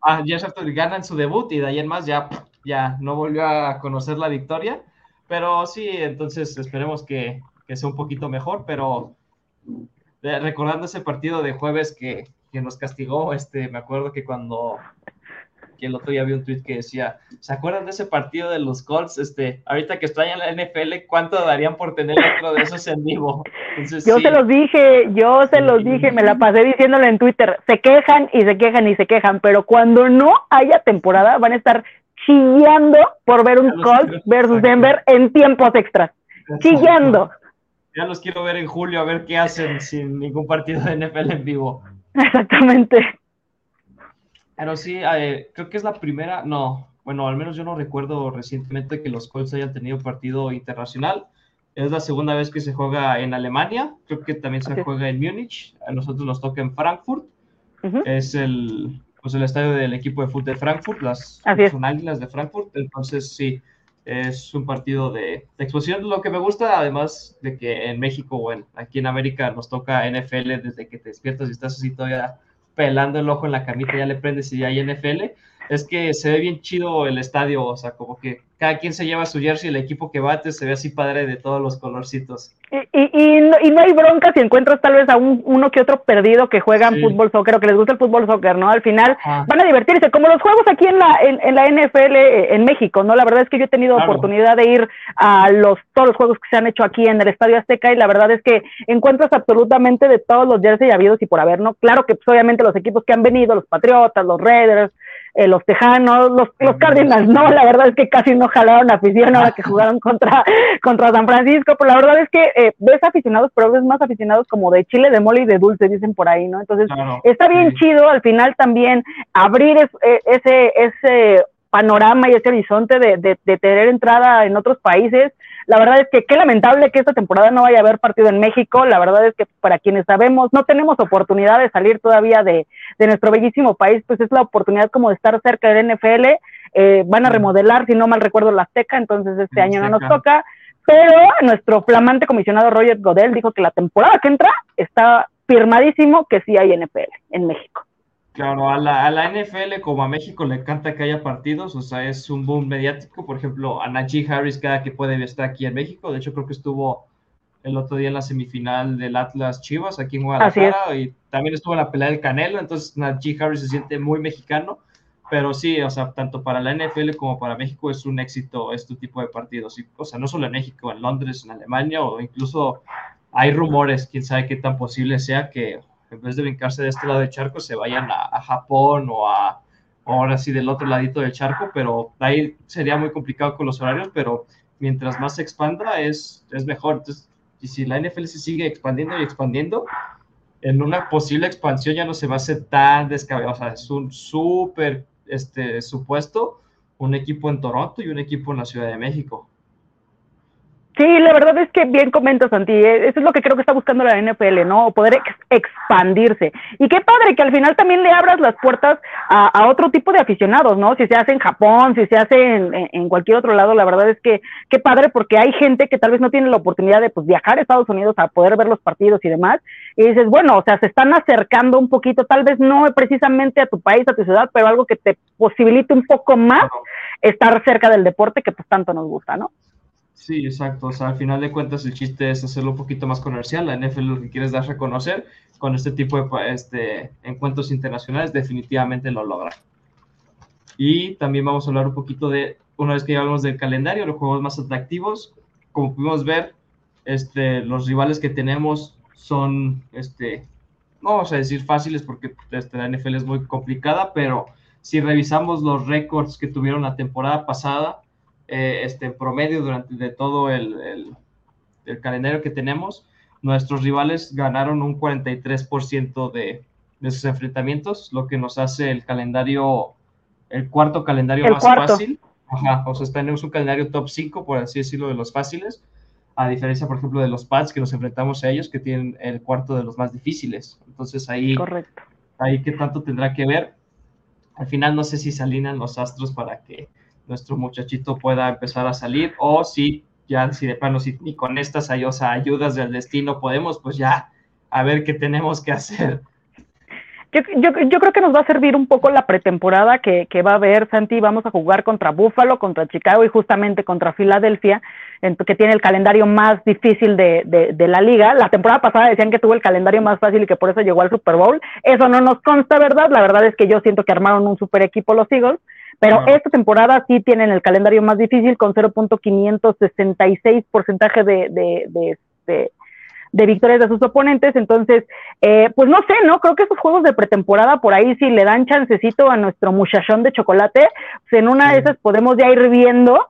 Ah, ya ganan su debut y de ahí en más ya, ya no volvió a conocer la victoria, pero sí, entonces esperemos que, que sea un poquito mejor, pero recordando ese partido de jueves que, que nos castigó, este, me acuerdo que cuando que el otro día vi un tweet que decía, ¿se acuerdan de ese partido de los Colts? Este, ahorita que extrañan la NFL, ¿cuánto darían por tener otro de esos en vivo? yo se los dije, yo se los dije, me la pasé diciéndolo en Twitter, se quejan y se quejan y se quejan, pero cuando no haya temporada van a estar chillando por ver un Colts versus Denver en tiempos extras, chillando. Ya los quiero ver en julio a ver qué hacen sin ningún partido de NFL en vivo. Exactamente. Pero sí, eh, creo que es la primera, no, bueno, al menos yo no recuerdo recientemente que los Colts hayan tenido partido internacional. Es la segunda vez que se juega en Alemania, creo que también se juega en Múnich, a nosotros nos toca en Frankfurt, es el, pues el estadio del equipo de fútbol de Frankfurt, las son águilas de Frankfurt, entonces sí, es un partido de, de, exposición. Lo que me gusta, además de que en México o en, aquí en América nos toca NFL desde que te despiertas y estás así todavía pelando el ojo en la camita, ya le prendes y ya hay NFL. es que se ve bien chido el estadio, o sea, como que cada quien se lleva su jersey, el equipo que bate se ve así padre de todos los colorcitos. Y, y, no, y no hay bronca si encuentras tal vez a un, uno que otro perdido que juegan fútbol soccer o que les gusta el fútbol soccer, ¿no? Al final van a divertirse, como los juegos aquí en la, en, la NFL eh, en México, ¿no? La verdad es que yo he tenido oportunidad de ir a los, todos los juegos que se han hecho aquí en el Estadio Azteca y la verdad es que encuentras absolutamente de todos los jerseys habidos y por haber, ¿no? Claro que pues, obviamente los equipos que han venido, los Patriotas, los Raiders, eh, los Tejanos, los, los Cardinals no, la verdad es que casi no jalaron afición ahora que jugaron contra, contra San Francisco, pero la verdad es que eh, ves aficionados, pero ves más aficionados como de chile, de mole y de dulce, dicen por ahí, ¿no? Entonces, está bien chido al final también abrir e, ese, ese panorama y ese horizonte de, de, de tener entrada en otros países la verdad es que qué lamentable que esta temporada no vaya a haber partido en México. La verdad es que para quienes sabemos, no tenemos oportunidad de salir todavía de, nuestro bellísimo país, pues es la oportunidad como de estar cerca del NFL. Eh, van a remodelar, si no mal recuerdo, la Azteca, entonces este año no nos toca. Pero nuestro flamante comisionado Roger Godel dijo que la temporada que entra está firmadísimo que sí hay NFL en México. Claro, a la, a la, NFL como a México le encanta que haya partidos, o sea, es un boom mediático. Por ejemplo, a Najee Harris cada que puede estar aquí en México. De hecho, creo que estuvo el otro día en la semifinal del Atlas Chivas aquí en Guadalajara y también estuvo en la pelea del Canelo. Entonces, Najee Harris se siente muy mexicano. Pero sí, o sea, tanto para la NFL como para México es un éxito este tipo de partidos. Y, o sea, no solo en México, en Londres, en Alemania o incluso hay rumores, quién sabe qué tan posible sea que en vez de brincarse de este lado del charco, se vayan a, Japón o a ahora sí del otro ladito del charco, pero ahí sería muy complicado con los horarios, pero mientras más se expanda es, es mejor. Entonces, y si la NFL se sigue expandiendo y expandiendo, en una posible expansión ya no se va a hacer tan descabellado. O sea, es un súper este, supuesto un equipo en Toronto y un equipo en la Ciudad de México. Sí, la verdad es que bien comentas, Santi. Eh, eso es lo que creo que está buscando la NFL, ¿no? Poder expandirse. Y qué padre que al final también le abras las puertas a, otro tipo de aficionados, ¿no? Si se hace en Japón, si se hace en, cualquier otro lado, la verdad es que qué padre porque hay gente que tal vez no tiene la oportunidad de pues, viajar a Estados Unidos a poder ver los partidos y demás. Y dices, bueno, o sea, se están acercando un poquito, tal vez no precisamente a tu país, a tu ciudad, pero algo que te posibilite un poco más estar cerca del deporte que pues tanto nos gusta, ¿no? Sí, exacto. O sea, al final de cuentas el chiste es hacerlo un poquito más comercial. La NFL lo que quieres dar a reconocer con este tipo de este, encuentros internacionales definitivamente lo logra. Y también vamos a hablar un poquito de, una vez que ya hablamos del calendario, los juegos más atractivos. Como pudimos ver, este, los rivales que tenemos son, este, no vamos a decir fáciles porque este, la NFL es muy complicada, pero si revisamos los récords que tuvieron la temporada pasada, eh, este, promedio durante de todo el, el, calendario que tenemos, nuestros rivales ganaron un 43% de, de sus enfrentamientos, lo que nos hace el calendario, el cuarto calendario más fácil. Ajá, o sea, tenemos un calendario top 5, por así decirlo, de los fáciles, a diferencia, por ejemplo, de los pads que nos enfrentamos a ellos, que tienen el cuarto de los más difíciles. Entonces ahí, Correcto. ahí qué tanto tendrá que ver. Al final no sé si se alinean los astros para que nuestro muchachito pueda empezar a salir o si ya si de plano si ni con estas ayudas del destino podemos, pues ya a ver qué tenemos que hacer. Yo, yo, yo, creo que nos va a servir un poco la pretemporada que, que va a haber, Santi. Vamos a jugar contra Buffalo, contra Chicago y justamente contra Filadelfia, que tiene el calendario más difícil de, de, de, la liga. La temporada pasada decían que tuvo el calendario más fácil y que por eso llegó al Super Bowl. Eso no nos consta, ¿verdad? La verdad es que yo siento que armaron un super equipo los Eagles. Pero esta temporada sí tienen el calendario más difícil con 0.566 porcentaje de, de, de, de, de victorias de sus oponentes. Entonces, eh, pues no sé, ¿no? Creo que esos juegos de pretemporada por ahí, si le dan chancecito a nuestro muchachón de chocolate, pues en una de esas podemos ya ir viendo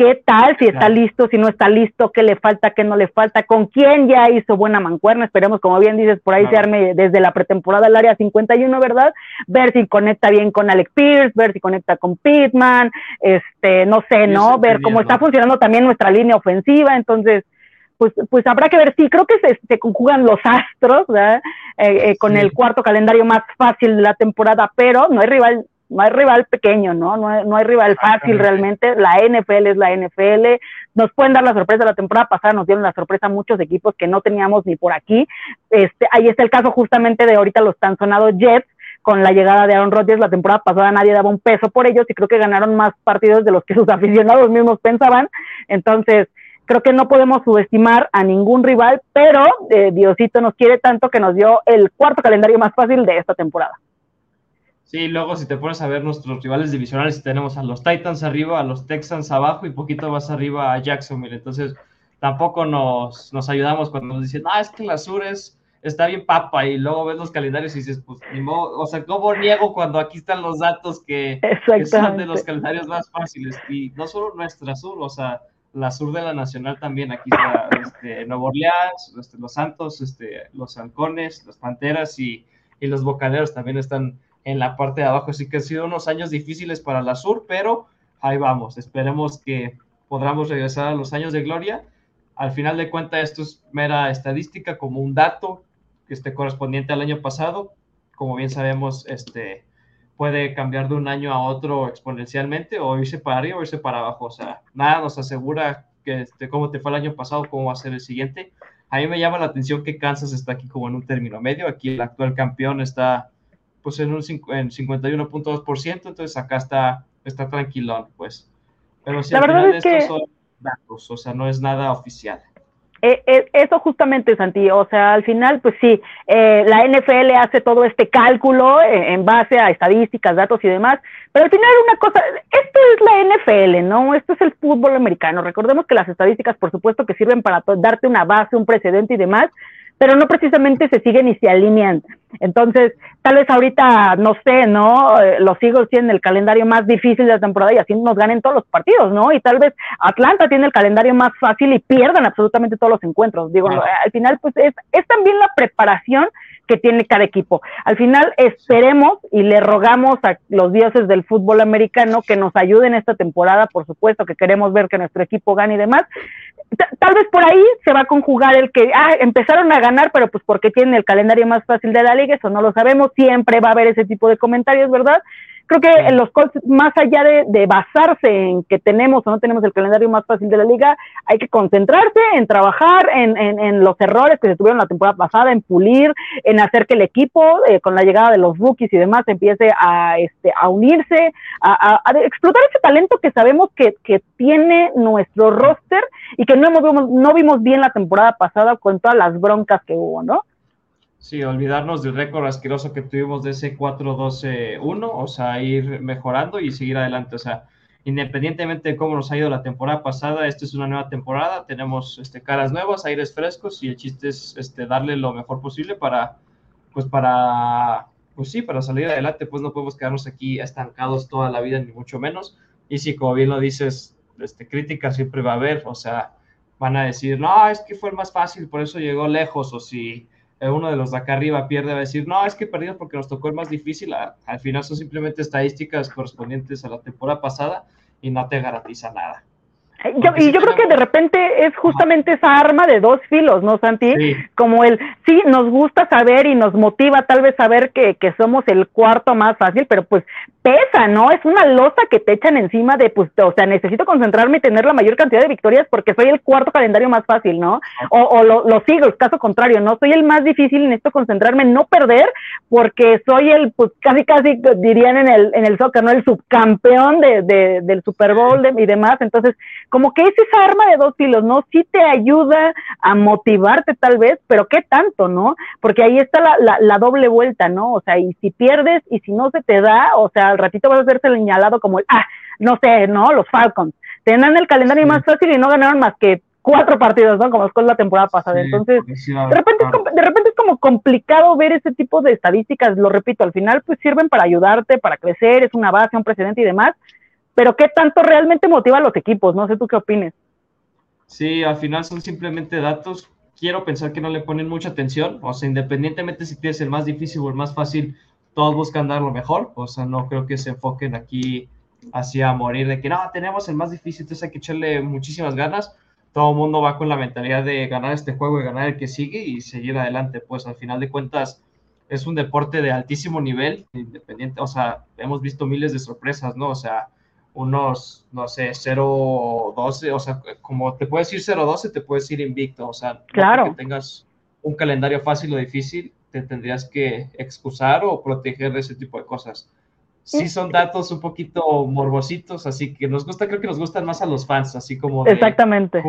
qué tal, si está listo, si no está listo, qué le falta, qué no le falta, con quién ya hizo buena mancuerna, esperemos, como bien dices, por ahí se arme desde la pretemporada el área 51, ¿verdad? Ver si conecta bien con Alex Pierce, ver si conecta con Pittman, este, no sé, ¿no? Ver cómo está funcionando también nuestra línea ofensiva, entonces, pues, pues habrá que ver, sí, creo que se, conjugan los astros, ¿verdad? Eh, eh, con el cuarto calendario más fácil de la temporada, pero no hay rival no hay rival pequeño, ¿no? No hay, no hay rival fácil realmente. La NFL es la NFL. Nos pueden dar la sorpresa. La temporada pasada nos dieron la sorpresa a muchos equipos que no teníamos ni por aquí. Este, ahí está el caso justamente de ahorita los tan sonados Jets, con la llegada de Aaron Rodgers. La temporada pasada nadie daba un peso por ellos y creo que ganaron más partidos de los que sus aficionados mismos pensaban. Entonces, creo que no podemos subestimar a ningún rival, pero eh, Diosito nos quiere tanto que nos dio el cuarto calendario más fácil de esta temporada. Sí, luego si te pones a ver nuestros rivales divisionales, tenemos a los Titans arriba, a los Texans abajo y poquito más arriba a Jacksonville. Entonces, tampoco nos, nos ayudamos cuando nos dicen, ah, es que la Sur es, está bien papa y luego ves los calendarios y dices, pues ni modo, o sea, ¿cómo niego cuando aquí están los datos que, que son de los calendarios más fáciles? Y no solo nuestra Sur, o sea, la Sur de la Nacional también, aquí está este, Nuevo Orleans, este, los Santos, este, los Halcones, las Panteras y, y los Bocaneros también están en la parte de abajo. Así que han sido unos años difíciles para la Sur, pero ahí vamos. Esperemos que podamos regresar a los años de gloria. Al final de cuentas, esto es mera estadística, como un dato que esté correspondiente al año pasado. Como bien sabemos, este puede cambiar de un año a otro exponencialmente o irse para arriba o irse para abajo. O sea, nada nos asegura que este, cómo te fue el año pasado, cómo va a ser el siguiente. A mí me llama la atención que Kansas está aquí como en un término medio. Aquí el actual campeón está pues en un en 51.2%, entonces acá está, está tranquilón, pues. Pero si la verdad es que... son datos, o sea, no es nada oficial. Eh, eh, eso justamente, Santi, o sea, al final, pues sí, eh, la NFL hace todo este cálculo en base a estadísticas, datos y demás, pero al final una cosa, esto es la NFL, ¿no? Esto es el fútbol americano. Recordemos que las estadísticas, por supuesto, que sirven para darte una base, un precedente y demás, pero no precisamente se siguen y se alinean. Entonces, tal vez ahorita, no sé, ¿no? Eh, los Eagles tienen el calendario más difícil de la temporada y así nos ganen todos los partidos, ¿no? Y tal vez Atlanta tiene el calendario más fácil y pierdan absolutamente todos los encuentros. Digo, al final, pues es, es también la preparación que tiene cada equipo. Al final esperemos y le rogamos a los dioses del fútbol americano que nos ayuden esta temporada, por supuesto que queremos ver que nuestro equipo gane y demás. tal vez por ahí se va a conjugar el que ah, empezaron a ganar, pero pues porque tienen el calendario más fácil de la liga, eso no lo sabemos, siempre va a haber ese tipo de comentarios, ¿verdad? Creo que en los Colts, más allá de, basarse en que tenemos o no tenemos el calendario más fácil de la liga, hay que concentrarse en trabajar en, en, los errores que se tuvieron la temporada pasada, en pulir, en hacer que el equipo, eh, con la llegada de los rookies y demás, empiece a, este, a unirse, a, explotar ese talento que sabemos que, que tiene nuestro roster y que no, hemos, no vimos bien la temporada pasada con todas las broncas que hubo, ¿no? Sí, olvidarnos del récord asqueroso que tuvimos de ese 4-12-1, o sea, ir mejorando y seguir adelante. O sea, independientemente de cómo nos ha ido la temporada pasada, esta es una nueva temporada, tenemos este, caras nuevas, aires frescos y el chiste es este, darle lo mejor posible para, pues para, pues sí, para salir adelante, pues no podemos quedarnos aquí estancados toda la vida, ni mucho menos. Y si, como bien lo dices, este, crítica siempre va a haber, o sea, van a decir, no, es que fue más fácil, por eso llegó lejos, o si uno de los de acá arriba pierde, va a decir, no, es que perdimos porque nos tocó el más difícil. Al final son simplemente estadísticas correspondientes a la temporada pasada y no te garantiza nada. Yo, y yo creo que de repente es justamente esa arma de dos filos, ¿no, Santi? Como el, sí, nos gusta saber y nos motiva tal vez saber que, que somos el cuarto más fácil, pero pues pesa, ¿no? Es una losa que te echan encima de, pues, o sea, necesito concentrarme y tener la mayor cantidad de victorias porque soy el cuarto calendario más fácil, ¿no? O, o lo, lo sigo, el caso contrario, ¿no? Soy el más difícil y necesito concentrarme en no perder porque soy el, pues, casi, casi dirían en el, en el soccer, ¿no? El subcampeón de, de del Super Bowl y demás. Entonces, como que es esa arma de dos filos, ¿no? Sí te ayuda a motivarte tal vez, pero ¿qué tanto, no? Porque ahí está la, la, la doble vuelta, ¿no? O sea, y si pierdes y si no se te da, o sea, al ratito vas a ser señalado como el, ah, no sé, ¿no? Los Falcons. Tenían el calendario más fácil y no ganaron más que cuatro partidos, ¿no? Como fue la temporada pasada. Entonces, de repente, es, de repente es como complicado ver ese tipo de estadísticas, lo repito, al final pues sirven para ayudarte, para crecer, es una base, un precedente y demás, pero ¿qué tanto realmente motiva a los equipos? No sé tú qué opines. Sí, al final son simplemente datos. Quiero pensar que no le ponen mucha atención, o sea, independientemente si tienes el más difícil o el más fácil, todos buscan dar lo mejor, o sea, no creo que se enfoquen aquí hacia morir de que no, tenemos el más difícil, entonces hay que echarle muchísimas ganas. Todo el mundo va con la mentalidad de ganar este juego y ganar el que sigue y seguir adelante, pues al final de cuentas es un deporte de altísimo nivel, independiente, o sea, hemos visto miles de sorpresas, ¿no? O sea, unos, no sé, 0-12, o sea, como te puedes ir 0-12, te puedes ir invicto, o sea, claro. que tengas un calendario fácil o difícil, te tendrías que excusar o proteger de ese tipo de cosas. Sí son datos un poquito morbositos, así que nos gusta, creo que nos gustan más a los fans, así como de Exactamente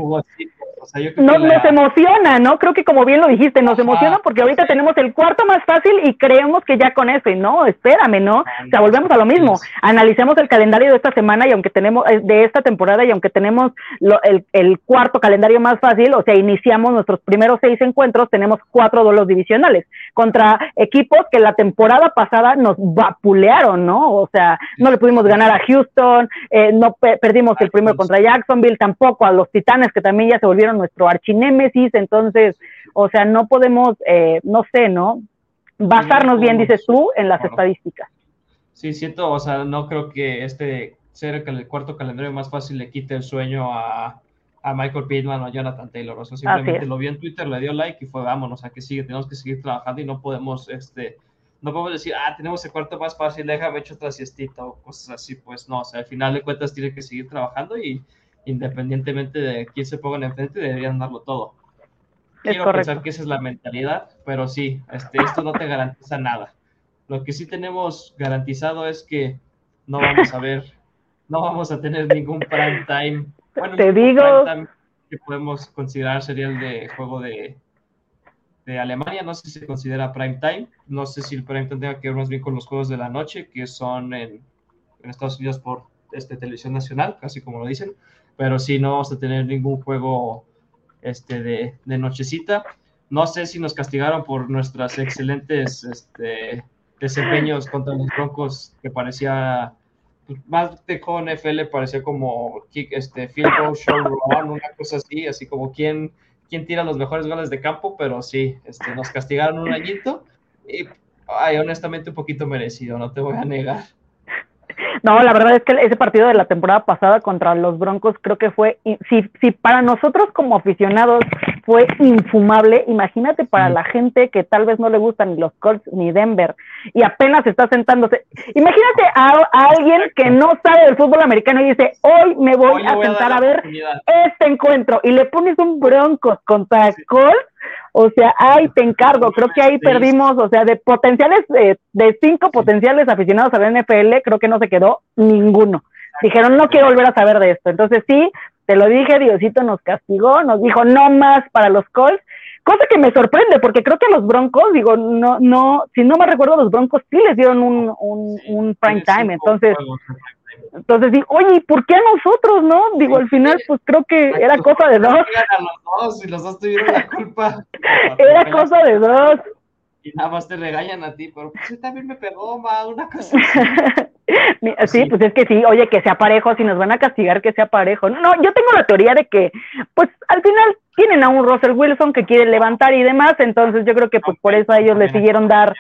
no, Nos emociona, ¿no? Creo que como bien lo dijiste, nos emociona porque ahorita tenemos el cuarto más fácil y creemos que ya con eso, y no, espérame, ¿no? O sea, volvemos a lo mismo. Analicemos el calendario de esta semana y aunque tenemos, eh, de esta temporada y aunque tenemos el, el, cuarto calendario más fácil, o sea, iniciamos nuestros primeros seis encuentros, tenemos cuatro duelos divisionales contra equipos que la temporada pasada nos vapulearon, ¿no? O sea, no le pudimos ganar a Houston, eh, no perdimos el primero contra Jacksonville, tampoco a los Titanes que también ya se volvieron nuestro archinémesis, entonces, o sea, no podemos, eh, no sé, ¿no? Basarnos bien, dices tú, en las estadísticas. Sí, siento, o sea, no creo que este ser el cuarto calendario más fácil le quite el sueño a, a Michael Pittman o a Jonathan Taylor. O sea, simplemente lo vi en Twitter, le dio like y fue, vámonos, a que sigue, tenemos que seguir trabajando y no podemos, este, no podemos decir, ah, tenemos el cuarto más fácil, déjame echar otra siestita o cosas así, pues no, o sea, al final de cuentas tiene que seguir trabajando y independientemente de quién se ponga enfrente, deberían darlo todo. Quiero pensar que esa es la mentalidad, pero sí, este, esto no te garantiza nada. Lo que sí tenemos garantizado es que no vamos a ver, no vamos a tener ningún prime time. Bueno, te digo que podemos considerar sería el de juego de, de Alemania, no sé si se considera prime time, no sé si el prime time tenga que ver más bien con los juegos de la noche, que son en, en Estados Unidos por este, televisión nacional, casi como lo dicen pero sí no vamos a tener ningún juego este, de, de nochecita. No sé si nos castigaron por nuestras excelentes este, desempeños contra los Broncos, que parecía pues, más de con NFL, parecía como kick, este, field goal, show run, una cosa así, así como quién, quién tira los mejores goles de campo, pero sí, este, nos castigaron un añito y ay, honestamente un poquito merecido, no te voy a negar. No, la verdad es que ese partido de la temporada pasada contra los Broncos creo que fue, si, si para nosotros como aficionados fue infumable, imagínate para la gente que tal vez no le gustan ni los Colts ni Denver y apenas está sentándose. Imagínate a, alguien que no sabe del fútbol americano y dice, hoy me voy, a sentar a, ver este encuentro y le pones un Broncos contra Colts o sea, ahí te encargo. Creo que ahí perdimos, o sea, de potenciales, de, de cinco potenciales aficionados a la NFL, creo que no se quedó ninguno. Dijeron, no quiero volver a saber de esto. Entonces, sí, te lo dije, Diosito nos castigó, nos dijo no más para los Colts. Cosa que me sorprende, porque creo que los Broncos, digo, no, no, si no me recuerdo, los Broncos sí les dieron un, un, un prime time. Entonces, entonces digo, oye, ¿por qué a nosotros, no? Digo, al final, pues creo que era cosa de dos. y los dos tuvieron la culpa. era cosa de dos. Y nada más te regañan a ti, pero pues también me pegó, ma, una cosa sí, pues es que sí, oye, que sea parejo, si nos van a castigar, que sea parejo. No, yo tengo la teoría de que, pues al final tienen a un Russell Wilson que quiere levantar y demás, entonces yo creo que pues por eso a ellos le siguieron dar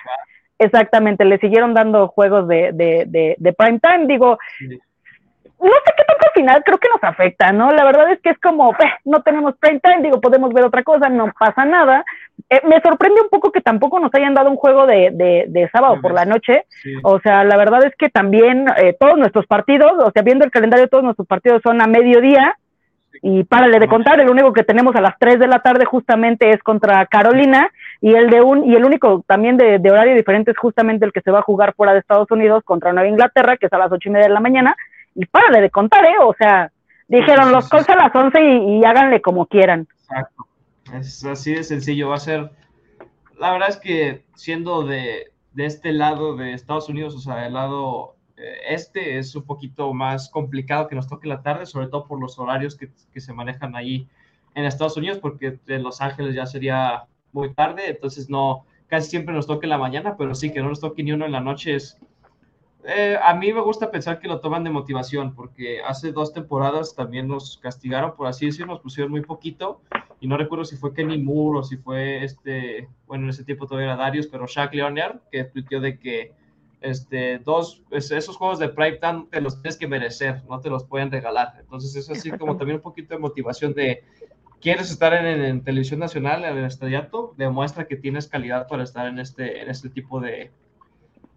Exactamente, le siguieron dando juegos de, de, de, prime time. Digo, no sé qué tanto al final creo que nos afecta, ¿no? La verdad es que es como, eh, no tenemos prime time, digo, podemos ver otra cosa, no pasa nada. Eh, me sorprende un poco que tampoco nos hayan dado un juego de, de, sábado por la noche. O sea, la verdad es que también eh, todos nuestros partidos, o sea, viendo el calendario, todos nuestros partidos son a mediodía. Y párale de contar, el único que tenemos a las 3 de la tarde justamente es contra Carolina y el de un y el único también de, horario diferente es justamente el que se va a jugar fuera de Estados Unidos contra Nueva Inglaterra, que es a las ocho y media de la mañana. Y párale de contar, ¿eh? O sea, dijeron los Colts a las 11 y, háganle como quieran. Exacto. Es así de sencillo. Va a ser, la verdad es que siendo de, de este lado de Estados Unidos, o sea, del lado este es un poquito más complicado que nos toque la tarde, sobre todo por los horarios que, se manejan ahí en Estados Unidos, porque en Los Ángeles ya sería muy tarde, entonces no, casi siempre nos toque en la mañana, pero sí que no nos toque ni uno en la noche es... Eh, a mí me gusta pensar que lo toman de motivación, porque hace dos temporadas también nos castigaron, por así decirlo, nos pusieron muy poquito, y no recuerdo si fue Kenny Moore o si fue este, bueno, en ese tiempo todavía era Darius, pero Shaq Leonard, que tuiteó de que este, dos, esos juegos de Prime Time te los tienes que merecer, no te los pueden regalar. Entonces, eso así como también un poquito de motivación de, ¿quieres estar en, televisión nacional, en el estadiato? Demuestra que tienes calidad para estar en este, en este tipo de,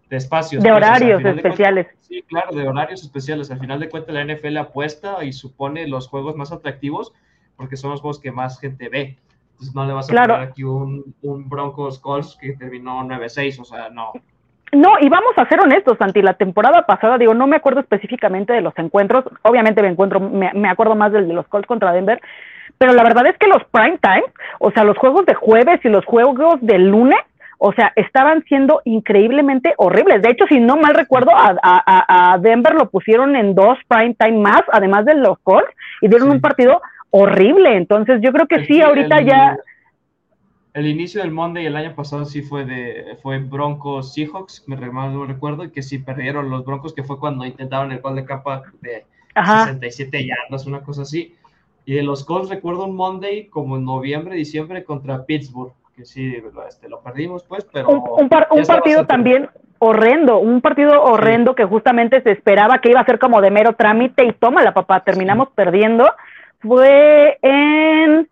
de espacios. De horarios especiales. sí, claro, de horarios especiales. Al final de cuentas, la NFL apuesta y supone los juegos más atractivos porque son los juegos que más gente ve. Entonces no le vas a poner aquí un, un Broncos Colts que terminó 9-6, o sea, no. No, y vamos a ser honestos, Santi, la temporada pasada, digo, no me acuerdo específicamente de los encuentros, obviamente me encuentro, me, me acuerdo más del de los Colts contra Denver, pero la verdad es que los prime time, o sea, los juegos de jueves y los juegos de lunes, o sea, estaban siendo increíblemente horribles. De hecho, si no mal recuerdo, a, a, Denver lo pusieron en dos prime time más, además de los Colts, y dieron un partido horrible. Entonces, yo creo que sí, ahorita ya. El inicio del Monday el año pasado sí fue de fue Broncos Seahawks, me recuerdo, y que sí perdieron los Broncos, que fue cuando intentaron el gol de capa de 67 yardas, una cosa así. Y de los Colts recuerdo un Monday como en noviembre, diciembre contra Pittsburgh, que sí, este, lo perdimos pues, pero... Un, partido también horrendo, un partido horrendo que justamente se esperaba que iba a ser como de mero trámite y toma la papá, terminamos perdiendo. Fue en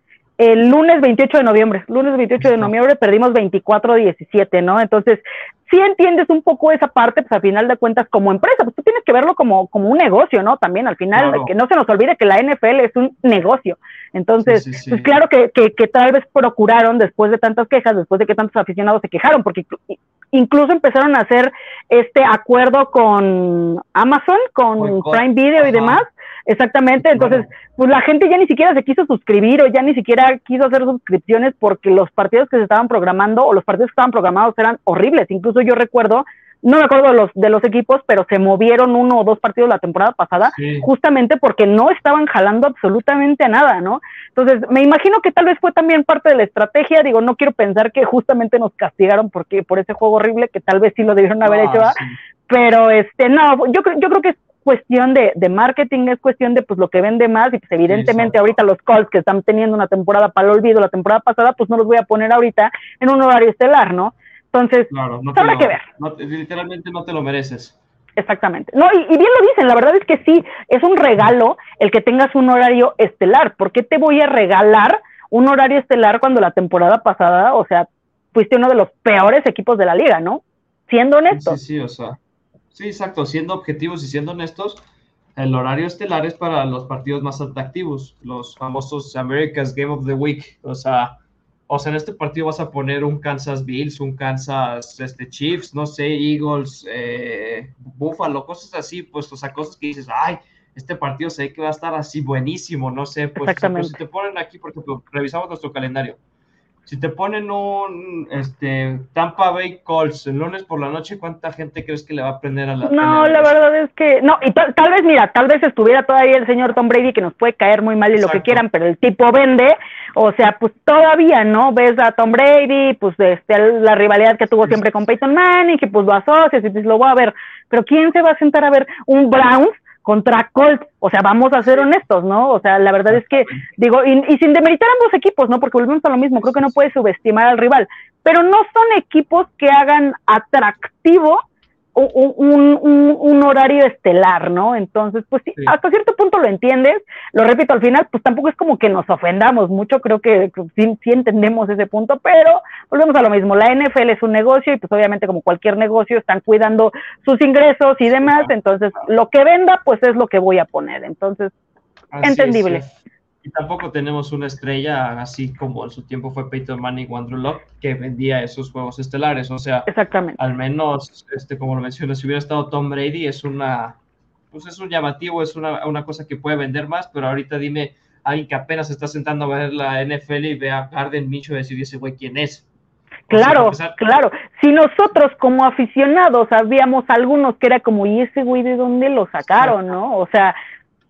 el lunes 28 de noviembre, lunes 28 de noviembre perdimos 24-17, ¿no? Entonces, si entiendes un poco esa parte, pues al final de cuentas como empresa, pues tú tienes que verlo como, como un negocio, ¿no? También al final, que no se nos olvide que la NFL es un negocio. Entonces, pues claro que, que, que, tal vez procuraron, después de tantas quejas, después de que tantos aficionados se quejaron, porque incluso empezaron a hacer este acuerdo con Amazon, con Prime Video y demás, Exactamente, entonces, pues la gente ya ni siquiera se quiso suscribir o ya ni siquiera quiso hacer suscripciones porque los partidos que se estaban programando o los partidos que estaban programados eran horribles. Incluso yo recuerdo, no me acuerdo de los, de los equipos, pero se movieron uno o dos partidos la temporada pasada justamente porque no estaban jalando absolutamente a nada, ¿no? Entonces, me imagino que tal vez fue también parte de la estrategia, digo, no quiero pensar que justamente nos castigaron porque por ese juego horrible que tal vez sí lo debieron haber hecho, ¿ah? pero este, no, yo, yo creo que es cuestión de, de, marketing, es cuestión de pues lo que vende más y pues evidentemente ahorita los Colts que están teniendo una temporada para el olvido la temporada pasada, pues no los voy a poner ahorita en un horario estelar, ¿no? Entonces, claro, no habrá que ver. literalmente no te lo mereces. Exactamente. No, y, y, bien lo dicen, la verdad es que sí, es un regalo el que tengas un horario estelar. ¿Por qué te voy a regalar un horario estelar cuando la temporada pasada, o sea, fuiste uno de los peores equipos de la liga, ¿no? Siendo honesto. Sí, sí, o sea, Sí, exacto. Siendo objetivos y siendo honestos, el horario estelar es para los partidos más atractivos, los famosos America's Game of the Week. O sea, o sea, en este partido vas a poner un Kansas Bills, un Kansas este, Chiefs, no sé, Eagles, eh, Buffalo, cosas así, pues, o sea, cosas que dices, ay, este partido sé que va a estar así buenísimo, no sé, pues, pues si te ponen aquí, por ejemplo, revisamos nuestro calendario si te ponen un este, Tampa Bay Colts el lunes por la noche, ¿cuánta gente crees que le va a aprender a la No, la verdad es que no, y tal, vez, mira, tal vez estuviera todavía el señor Tom Brady que nos puede caer muy mal y lo que quieran, pero el tipo vende, o sea, pues todavía, ¿no? Ves a Tom Brady, pues este, la rivalidad que tuvo siempre con Peyton Manning, que pues lo asocias y pues lo va a ver, pero ¿quién se va a sentar a ver un Browns contra Colts. O sea, vamos a ser honestos, ¿no? O sea, la verdad es que, digo, y, sin demeritar ambos equipos, ¿no? Porque volvemos a lo mismo, creo que no puedes subestimar al rival, pero no son equipos que hagan atractivo un, un, un, horario estelar, ¿no? Entonces, pues sí, hasta cierto punto lo entiendes, lo repito, al final, pues tampoco es como que nos ofendamos mucho, creo que sí, sí, entendemos ese punto, pero volvemos a lo mismo, la NFL es un negocio y pues obviamente como cualquier negocio están cuidando sus ingresos y demás, entonces lo que venda, pues es lo que voy a poner, entonces, entendible. Y tampoco tenemos una estrella, así como en su tiempo fue Peyton Manning o Andrew Locke, que vendía esos juegos estelares. O sea, Exactamente. al menos, este, como lo mencioné, si hubiera estado Tom Brady, es una, pues es un llamativo, es una, una cosa que puede vender más, pero ahorita dime, alguien que apenas está sentando a ver la NFL y ve a Garden Micho decir, ese güey, ¿quién es? Claro, claro. Si nosotros como aficionados habíamos algunos que era como, ¿y ese güey de dónde lo sacaron, no? O sea,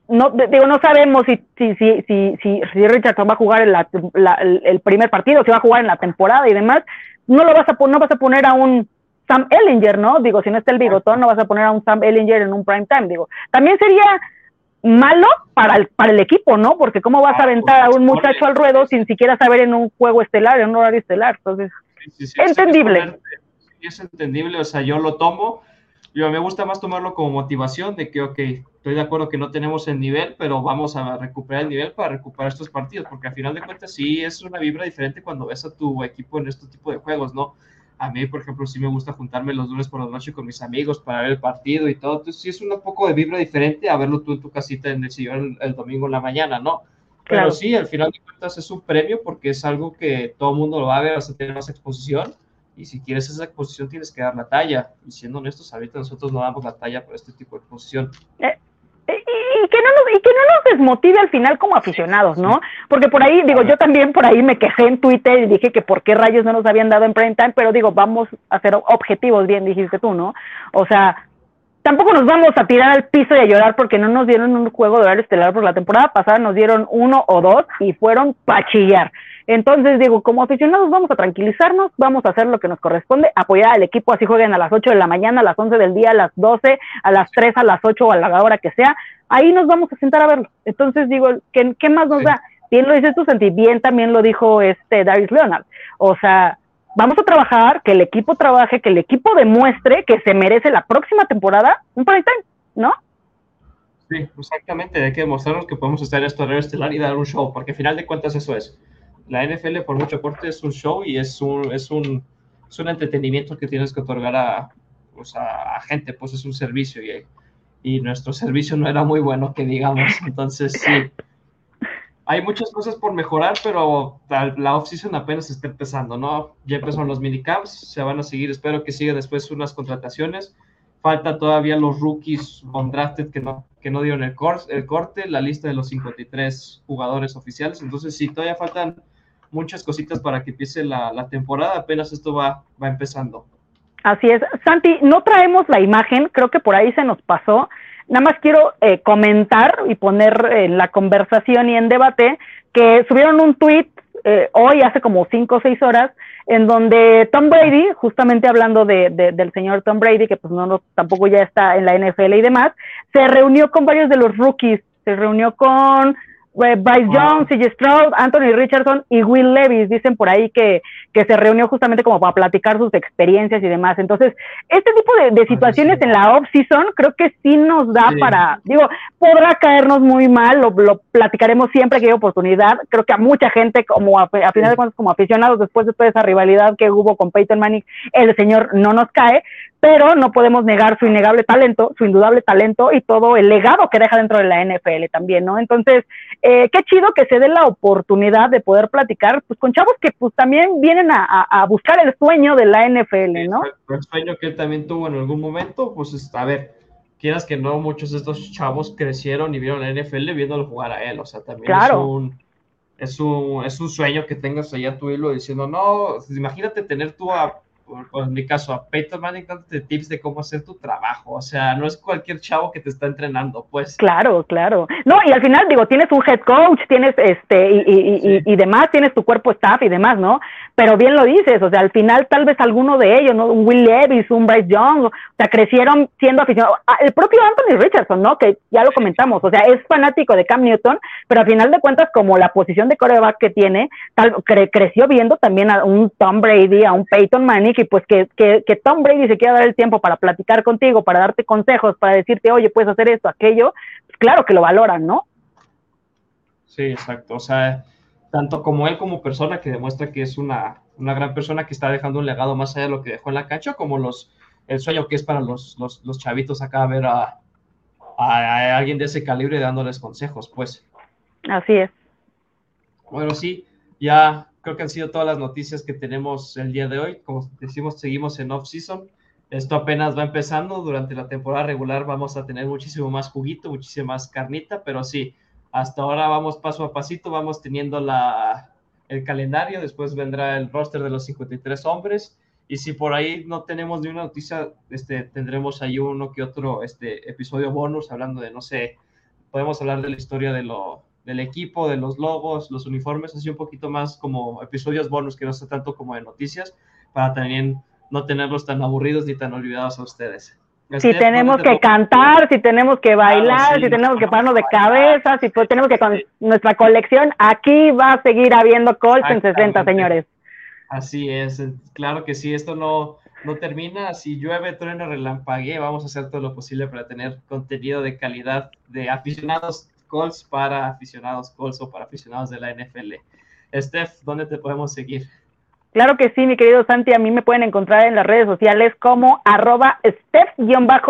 no digo no sabemos si si si si si, Richardson va a jugar el, primer partido si va a jugar en la temporada y demás. No lo vas a no vas a poner a un Sam Ellinger no digo si no está el bigotón no vas a poner a un Sam Ellinger en un prime time digo. También sería malo para el para el equipo no porque cómo vas a ah, aventar a un muchacho al ruedo sin siquiera saber en un juego estelar en un horario estelar entonces entendible. es entendible o sea yo lo tomo yo me gusta más tomarlo como motivación de que, ok, estoy de acuerdo que no tenemos el nivel, pero vamos a recuperar el nivel para recuperar estos partidos, porque al final de cuentas sí es una vibra diferente cuando ves a tu equipo en este tipo de juegos, ¿no? A mí, por ejemplo, sí me gusta juntarme los lunes por la noche con mis amigos para ver el partido y todo. Entonces, sí es un poco de vibra diferente a verlo tú en tu casita en el sillón el, domingo en la mañana, ¿no? Pero sí, al final de cuentas es un premio porque es algo que todo el mundo lo va a ver, vas a tener más exposición. Y si quieres esa exposición, tienes que dar la talla. Y siendo honestos, ahorita nosotros no damos la talla por este tipo de exposición. Eh, y, que no nos, y que no nos desmotive al final como aficionados, ¿no? Porque por ahí, digo, yo también por ahí me quejé en Twitter y dije que por qué rayos no nos habían dado en prime time, pero digo, vamos a hacer objetivos, bien dijiste tú, ¿no? O sea, tampoco nos vamos a tirar al piso y a llorar porque no nos dieron un juego de horario estelar por la temporada pasada, nos dieron uno o dos y fueron pachillar. Entonces digo, como aficionados vamos a tranquilizarnos, vamos a hacer lo que nos corresponde, apoyar al equipo, así jueguen a las 8 de la mañana, a las 11 del día, a las 12, a las 3, a las 8 o a la hora que sea, ahí nos vamos a sentar a verlo. Entonces digo, ¿qué, qué más nos da? Bien lo dices tú, Santi, bien también lo dijo este Darius Leonard. O sea, vamos a trabajar, que el equipo trabaje, que el equipo demuestre que se merece la próxima temporada un prime time, ¿no? Sí, exactamente, hay que demostrarnos que podemos estar en este horario estelar y dar un show, porque al final de cuentas eso es la NFL por mucho corte es un show y es un, es un, es un entretenimiento que tienes que otorgar a, pues a, gente, pues es un servicio y, y, nuestro servicio no era muy bueno, que digamos. Entonces, sí, hay muchas cosas por mejorar, pero la off-season apenas está empezando, ¿no? Ya empezaron los minicamps, se van a seguir, espero que siga después unas contrataciones. Falta todavía los rookies undrafted que no, que no dieron el, el corte, la lista de los 53 jugadores oficiales. Entonces, sí, todavía faltan muchas cositas para que empiece la, temporada, apenas esto va, va empezando. Así es. Santi, no traemos la imagen, creo que por ahí se nos pasó. Nada más quiero eh, comentar y poner en la conversación y en debate que subieron un tweet eh, hoy, hace como cinco o seis horas, en donde Tom Brady, justamente hablando de, del señor Tom Brady, que pues no, no, tampoco ya está en la NFL y demás, se reunió con varios de los rookies, se reunió con eh, Bryce Jones, CJ Stroud, Anthony Richardson y Will Levis dicen por ahí que, que se reunió justamente como para platicar sus experiencias y demás. Entonces, este tipo de, situaciones en la off-season creo que sí nos da para, digo, podrá caernos muy mal, lo, lo, platicaremos siempre que hay oportunidad. Creo que a mucha gente, como a, final de cuentas, como aficionados, después de toda esa rivalidad que hubo con Peyton Manning, el señor no nos cae, pero no podemos negar su innegable talento, su indudable talento y todo el legado que deja dentro de la NFL también, ¿no? Entonces, eh, qué chido que se dé la oportunidad de poder platicar pues, con chavos que pues también vienen a, buscar el sueño de la NFL, ¿no? El sueño que él también tuvo en algún momento, pues a ver, quieras que no, muchos de estos chavos crecieron y vieron la NFL viéndolo jugar a él, o sea, también es un... Es un, es un sueño que tengas allá tu hilo diciendo, no, pues, imagínate tener tú a en mi caso, a Peyton Manning dándote tips de cómo hacer tu trabajo. O sea, no es cualquier chavo que te está entrenando, pues. Claro, claro. No, y al final, digo, tienes un head coach, tienes este, y, y, y, demás, tienes tu cuerpo staff y demás, ¿no? Pero bien lo dices, o sea, al final tal vez alguno de ellos, ¿no? Un Will Levis, un Bryce Young, o sea, crecieron siendo aficionados. Ah, el propio Anthony Richardson, ¿no? Que ya lo comentamos, o sea, es fanático de Cam Newton, pero al final de cuentas, como la posición de coreback que tiene, tal, creció viendo también a un Tom Brady, a un Peyton Manning, y pues que, que, que, Tom Brady se quiera dar el tiempo para platicar contigo, para darte consejos, para decirte, oye, puedes hacer esto, aquello, pues claro que lo valoran, ¿no? Sí, exacto. O sea, tanto como él como persona que demuestra que es una, una gran persona que está dejando un legado más allá de lo que dejó en la cancha, como los, el sueño que es para los, los, los chavitos acá ver a, a, alguien de ese calibre dándoles consejos, pues. Así es. Bueno, sí, ya creo que han sido todas las noticias que tenemos el día de hoy. Como decimos, seguimos en off-season. Esto apenas va empezando. Durante la temporada regular vamos a tener muchísimo más juguito, muchísima más carnita, pero sí, hasta ahora vamos paso a pasito, vamos teniendo la, el calendario, después vendrá el roster de los 53 hombres. Y si por ahí no tenemos ni una noticia, este, tendremos ahí uno que otro este, episodio bonus hablando de, no sé, podemos hablar de la historia de lo, del equipo, de los logos, los uniformes, así un poquito más como episodios bonus que no sea tanto como de noticias, para también no tenerlos tan aburridos ni tan olvidados a ustedes. Si tenemos que cantar, si tenemos que bailar, si tenemos que pararnos de cabeza, si tenemos que con nuestra colección, aquí va a seguir habiendo Colts en 60, señores. Así es, claro que sí, esto no, no termina. Si llueve, truena, relampague, vamos a hacer todo lo posible para tener contenido de calidad de aficionados Colts para aficionados Colts o para aficionados de la NFL. Steph, ¿dónde te podemos seguir? Claro que sí, mi querido Santi, a mí me pueden encontrar en las redes sociales como arroba steph-glez,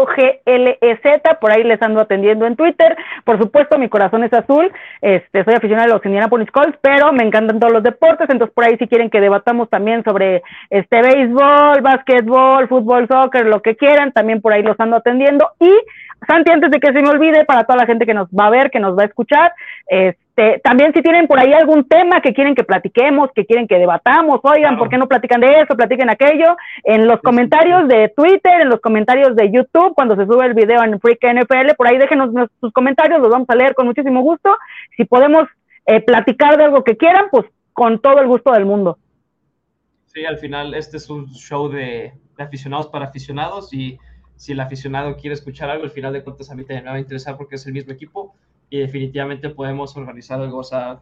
por ahí les ando atendiendo en Twitter. Por supuesto, mi corazón es azul, este, soy aficionado a los Indianapolis Colts, pero me encantan todos los deportes, entonces por ahí si quieren que debatamos también sobre este béisbol, básquetbol, fútbol, soccer, lo que quieran, también por ahí los ando atendiendo. Y Santi, antes de que se me olvide, para toda la gente que nos va a ver, que nos va a escuchar, este, también si tienen por ahí algún tema que quieren que platiquemos, que quieren que debatamos, oigan, ¿por qué no platican de eso, platiquen aquello? En los comentarios de Twitter, en los comentarios de YouTube, cuando se sube el video en Freak NFL, por ahí déjenos sus comentarios, los vamos a leer con muchísimo gusto. Si podemos eh, platicar de algo que quieran, pues con todo el gusto del mundo. Sí, al final este es un show de aficionados para aficionados y si el aficionado quiere escuchar algo, al final de cuentas a mí también me va a interesar porque es el mismo equipo y definitivamente podemos organizar algo. O sea,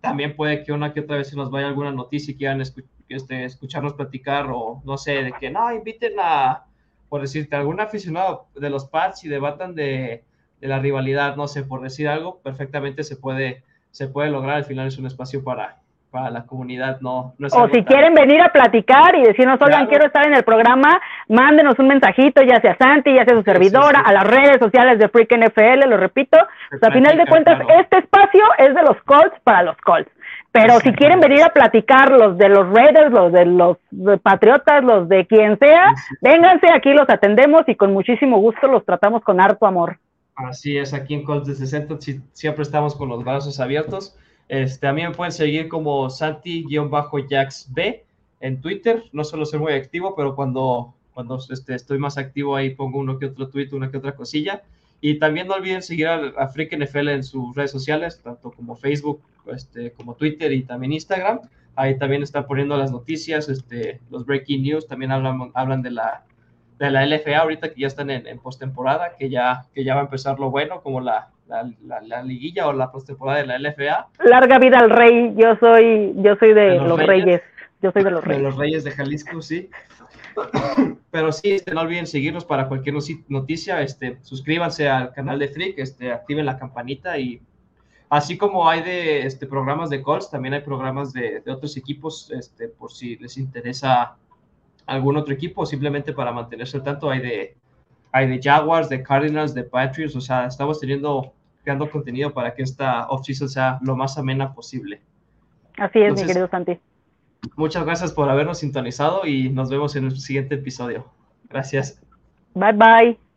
también puede que una que otra vez se nos vaya alguna noticia y quieran este, escucharnos platicar o no sé, de que no, inviten a, por decirte, algún aficionado de los Pats y debatan de, de la rivalidad, no sé, por decir algo, perfectamente se puede, se puede lograr. Al final es un espacio para, para la comunidad, no, O si quieren venir a platicar y decirnos, oigan, quiero estar en el programa, mándenos un mensajito, ya sea Santi, ya sea su servidora, a las redes sociales de Freak NFL, lo repito. a final de cuentas, este espacio es de los Colts para los Colts. Pero si quieren venir a platicar los de los Raiders, los de los Patriotas, los de quien sea, vénganse, aquí los atendemos y con muchísimo gusto los tratamos con harto amor. Así es, aquí en Colts de 60 siempre estamos con los brazos abiertos este, a mí me pueden seguir como Santi-JaxB en Twitter. No suelo ser muy activo, pero cuando, cuando este, estoy más activo ahí pongo uno que otro tweet, una que otra cosilla. Y también no olviden seguir a, a Freak NFL en sus redes sociales, tanto como Facebook, este, como Twitter y también Instagram. Ahí también están poniendo las noticias, este, los breaking news, también hablan, hablan de la, de la LFA ahorita que ya están en, en postemporada, que ya, que ya va a empezar lo bueno, como la, la, liguilla o la postemporada de la LFA. Larga vida al rey, yo soy, yo soy de, los, reyes. yo soy de los reyes. De los reyes de Jalisco, sí. Pero sí, este, no olviden seguirnos para cualquier noticia, este, suscríbanse al canal de Freak, este, activen la campanita y así como hay de este, programas de Colts, también hay programas de, de otros equipos, este, por si les interesa algún otro equipo, simplemente para mantenerse al tanto, hay de hay de Jaguars, de Cardinals, de Patriots, o sea, estamos teniendo, creando contenido para que esta off-season sea lo más amena posible. Así es, mi querido Santi. Muchas gracias por habernos sintonizado y nos vemos en el siguiente episodio. Gracias. Bye bye.